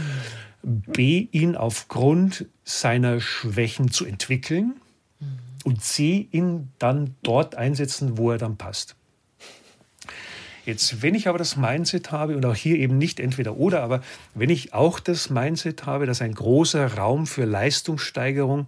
B, ihn aufgrund seiner Schwächen zu entwickeln und C, ihn dann dort einsetzen, wo er dann passt. Jetzt, wenn ich aber das Mindset habe und auch hier eben nicht entweder oder, aber wenn ich auch das Mindset habe, dass ein großer Raum für Leistungssteigerung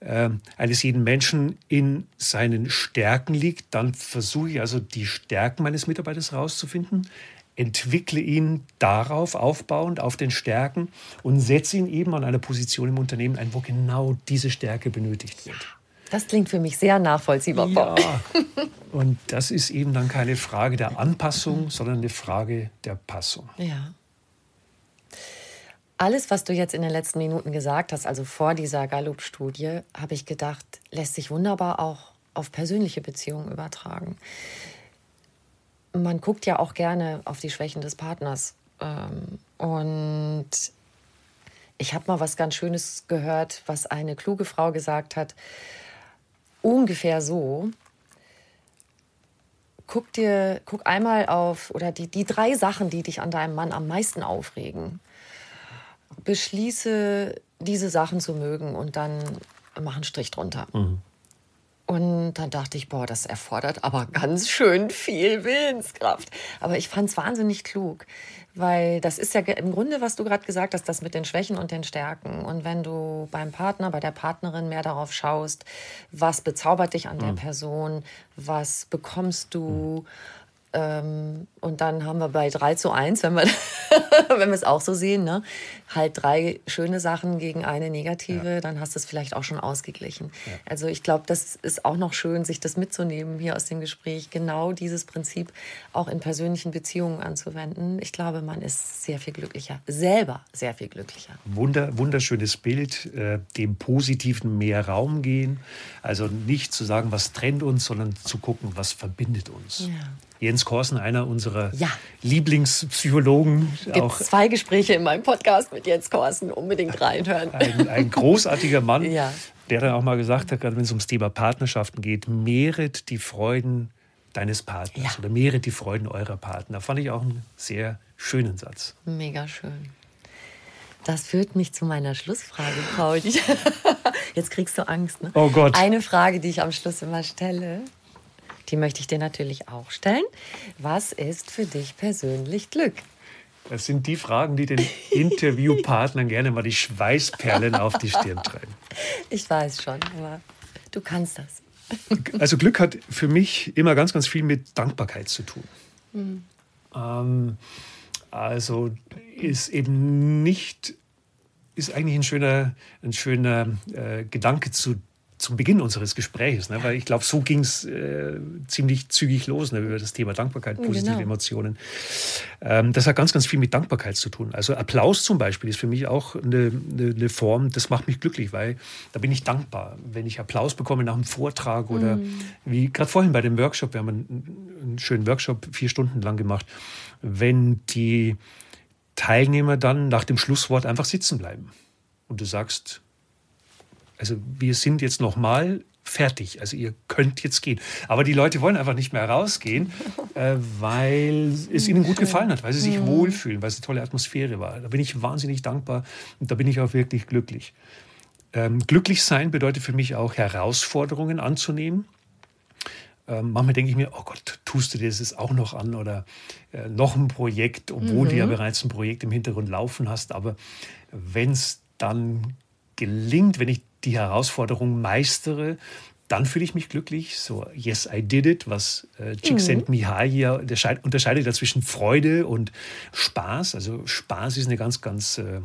äh, eines jeden Menschen in seinen Stärken liegt, dann versuche ich also die Stärken meines Mitarbeiters herauszufinden, entwickle ihn darauf aufbauend auf den Stärken und setze ihn eben an einer Position im Unternehmen ein, wo genau diese Stärke benötigt wird. Das klingt für mich sehr nachvollziehbar. Ja. Und das ist eben dann keine Frage der Anpassung, sondern eine Frage der Passung. Ja. Alles, was du jetzt in den letzten Minuten gesagt hast, also vor dieser Gallup-Studie, habe ich gedacht, lässt sich wunderbar auch auf persönliche Beziehungen übertragen. Man guckt ja auch gerne auf die Schwächen des Partners. Ähm, und ich habe mal was ganz Schönes gehört, was eine kluge Frau gesagt hat ungefähr so. Guck dir, guck einmal auf, oder die, die drei Sachen, die dich an deinem Mann am meisten aufregen. Beschließe, diese Sachen zu mögen und dann mach einen Strich drunter. Mhm. Und dann dachte ich, boah, das erfordert aber ganz schön viel Willenskraft. Aber ich fand es wahnsinnig klug, weil das ist ja im Grunde, was du gerade gesagt hast, das mit den Schwächen und den Stärken. Und wenn du beim Partner, bei der Partnerin mehr darauf schaust, was bezaubert dich an der mhm. Person, was bekommst du, mhm ähm, und dann haben wir bei 3 zu 1, wenn wir, wenn wir es auch so sehen, ne? Halt drei schöne Sachen gegen eine negative, ja. dann hast du es vielleicht auch schon ausgeglichen. Ja. Also ich glaube, das ist auch noch schön, sich das mitzunehmen hier aus dem Gespräch, genau dieses Prinzip auch in persönlichen Beziehungen anzuwenden. Ich glaube, man ist sehr viel glücklicher, selber sehr viel glücklicher. Wunder, wunderschönes Bild, äh, dem Positiven mehr Raum gehen. Also nicht zu sagen, was trennt uns, sondern zu gucken, was verbindet uns. Ja. Jens Korsen, einer unserer ja. Lieblingspsychologen. Gibt auch zwei Gespräche in meinem Podcast mit Jens Korsen, unbedingt reinhören. Ein, ein großartiger Mann, ja. der dann auch mal gesagt hat, gerade wenn es ums Thema Partnerschaften geht, mehret die Freuden deines Partners ja. oder mehret die Freuden eurer Partner. Fand ich auch einen sehr schönen Satz. Mega schön. Das führt mich zu meiner Schlussfrage, Paul. Jetzt kriegst du Angst, ne? Oh Gott. Eine Frage, die ich am Schluss immer stelle. Die möchte ich dir natürlich auch stellen. Was ist für dich persönlich Glück? Das sind die Fragen, die den Interviewpartnern gerne mal die Schweißperlen auf die Stirn treiben. Ich weiß schon, aber du kannst das. Also Glück hat für mich immer ganz, ganz viel mit Dankbarkeit zu tun. Mhm. Ähm, also ist eben nicht, ist eigentlich ein schöner, ein schöner äh, Gedanke zu zum Beginn unseres Gesprächs, ne? weil ich glaube, so ging es äh, ziemlich zügig los ne? über das Thema Dankbarkeit, positive genau. Emotionen. Ähm, das hat ganz, ganz viel mit Dankbarkeit zu tun. Also Applaus zum Beispiel ist für mich auch eine, eine, eine, Form, das macht mich glücklich, weil da bin ich dankbar, wenn ich Applaus bekomme nach einem Vortrag oder mhm. wie gerade vorhin bei dem Workshop, wir haben einen, einen schönen Workshop vier Stunden lang gemacht, wenn die Teilnehmer dann nach dem Schlusswort einfach sitzen bleiben und du sagst, also wir sind jetzt nochmal fertig. Also ihr könnt jetzt gehen. Aber die Leute wollen einfach nicht mehr rausgehen, äh, weil es ihnen gut gefallen hat, weil sie sich mhm. wohlfühlen, weil es eine tolle Atmosphäre war. Da bin ich wahnsinnig dankbar und da bin ich auch wirklich glücklich. Ähm, glücklich sein bedeutet für mich auch Herausforderungen anzunehmen. Ähm, manchmal denke ich mir, oh Gott, tust du dir das auch noch an oder äh, noch ein Projekt, obwohl mhm. du ja mhm. bereits ein Projekt im Hintergrund laufen hast. Aber wenn es dann gelingt, wenn ich die Herausforderung meistere, dann fühle ich mich glücklich. So, yes, I did it, was äh, Csikszentmihalyi mhm. hier unterscheidet zwischen Freude und Spaß. Also Spaß ist eine ganz, ganz äh,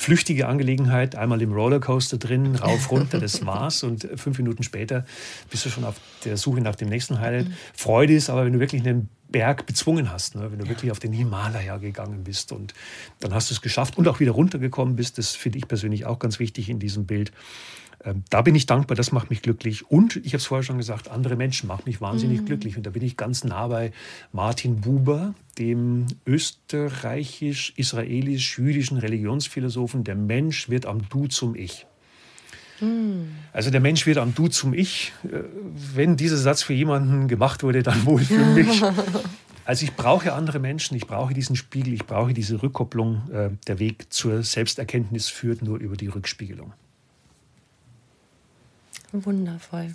flüchtige Angelegenheit. Einmal im Rollercoaster drin, rauf, runter, das war's. Und fünf Minuten später bist du schon auf der Suche nach dem nächsten Highlight. Mhm. Freude ist aber, wenn du wirklich einen Berg bezwungen hast, ne? wenn du ja. wirklich auf den Himalaya gegangen bist und dann hast du es geschafft und auch wieder runtergekommen bist. Das finde ich persönlich auch ganz wichtig in diesem Bild. Ähm, da bin ich dankbar, das macht mich glücklich. Und ich habe es vorher schon gesagt, andere Menschen machen mich wahnsinnig mhm. glücklich. Und da bin ich ganz nah bei Martin Buber, dem österreichisch-israelisch-jüdischen Religionsphilosophen. Der Mensch wird am Du zum Ich. Mhm. Also der Mensch wird am Du zum Ich. Äh, wenn dieser Satz für jemanden gemacht wurde, dann wohl für mich. Also ich brauche andere Menschen, ich brauche diesen Spiegel, ich brauche diese Rückkopplung. Äh, der Weg zur Selbsterkenntnis führt nur über die Rückspiegelung. Wundervoll.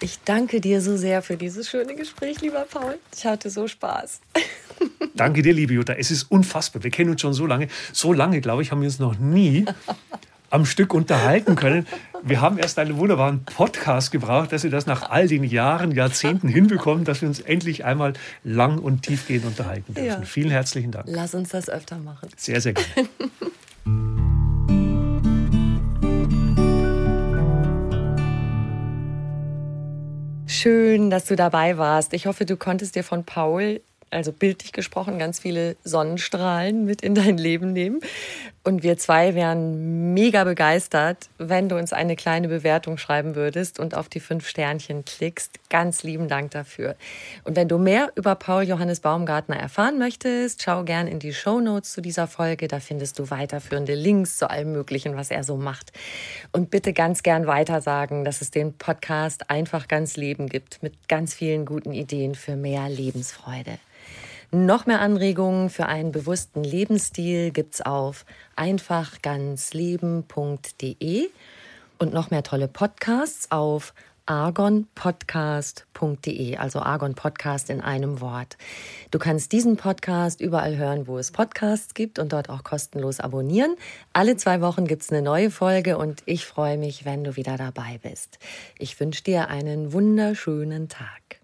Ich danke dir so sehr für dieses schöne Gespräch, lieber Paul. Ich hatte so Spaß. Danke dir, liebe Jutta. Es ist unfassbar. Wir kennen uns schon so lange. So lange, glaube ich, haben wir uns noch nie am Stück unterhalten können. Wir haben erst einen wunderbaren Podcast gebraucht, dass wir das nach all den Jahren, Jahrzehnten hinbekommen, dass wir uns endlich einmal lang und tiefgehend unterhalten dürfen. Ja. Vielen herzlichen Dank. Lass uns das öfter machen. Sehr, sehr gerne. Schön, dass du dabei warst. Ich hoffe, du konntest dir von Paul also bildlich gesprochen, ganz viele Sonnenstrahlen mit in dein Leben nehmen. Und wir zwei wären mega begeistert, wenn du uns eine kleine Bewertung schreiben würdest und auf die fünf Sternchen klickst. Ganz lieben Dank dafür. Und wenn du mehr über Paul Johannes Baumgartner erfahren möchtest, schau gern in die Show Notes zu dieser Folge. Da findest du weiterführende Links zu allem Möglichen, was er so macht. Und bitte ganz gern weitersagen, dass es den Podcast einfach ganz Leben gibt mit ganz vielen guten Ideen für mehr Lebensfreude. Noch mehr Anregungen für einen bewussten Lebensstil gibt's auf einfachganzleben.de und noch mehr tolle Podcasts auf argonpodcast.de, also Argon Podcast in einem Wort. Du kannst diesen Podcast überall hören, wo es Podcasts gibt und dort auch kostenlos abonnieren. Alle zwei Wochen gibt's eine neue Folge und ich freue mich, wenn du wieder dabei bist. Ich wünsche dir einen wunderschönen Tag.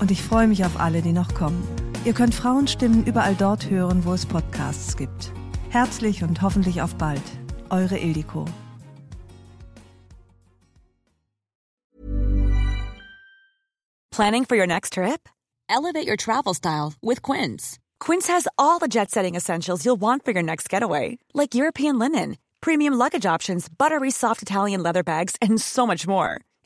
Und ich freue mich auf alle, die noch kommen. Ihr könnt Frauenstimmen überall dort hören, wo es Podcasts gibt. Herzlich und hoffentlich auf bald. Eure Ildiko. Planning for your next trip? Elevate your travel style with Quince. Quince has all the jet setting essentials you'll want for your next getaway, like European linen, premium luggage options, buttery soft Italian leather bags, and so much more.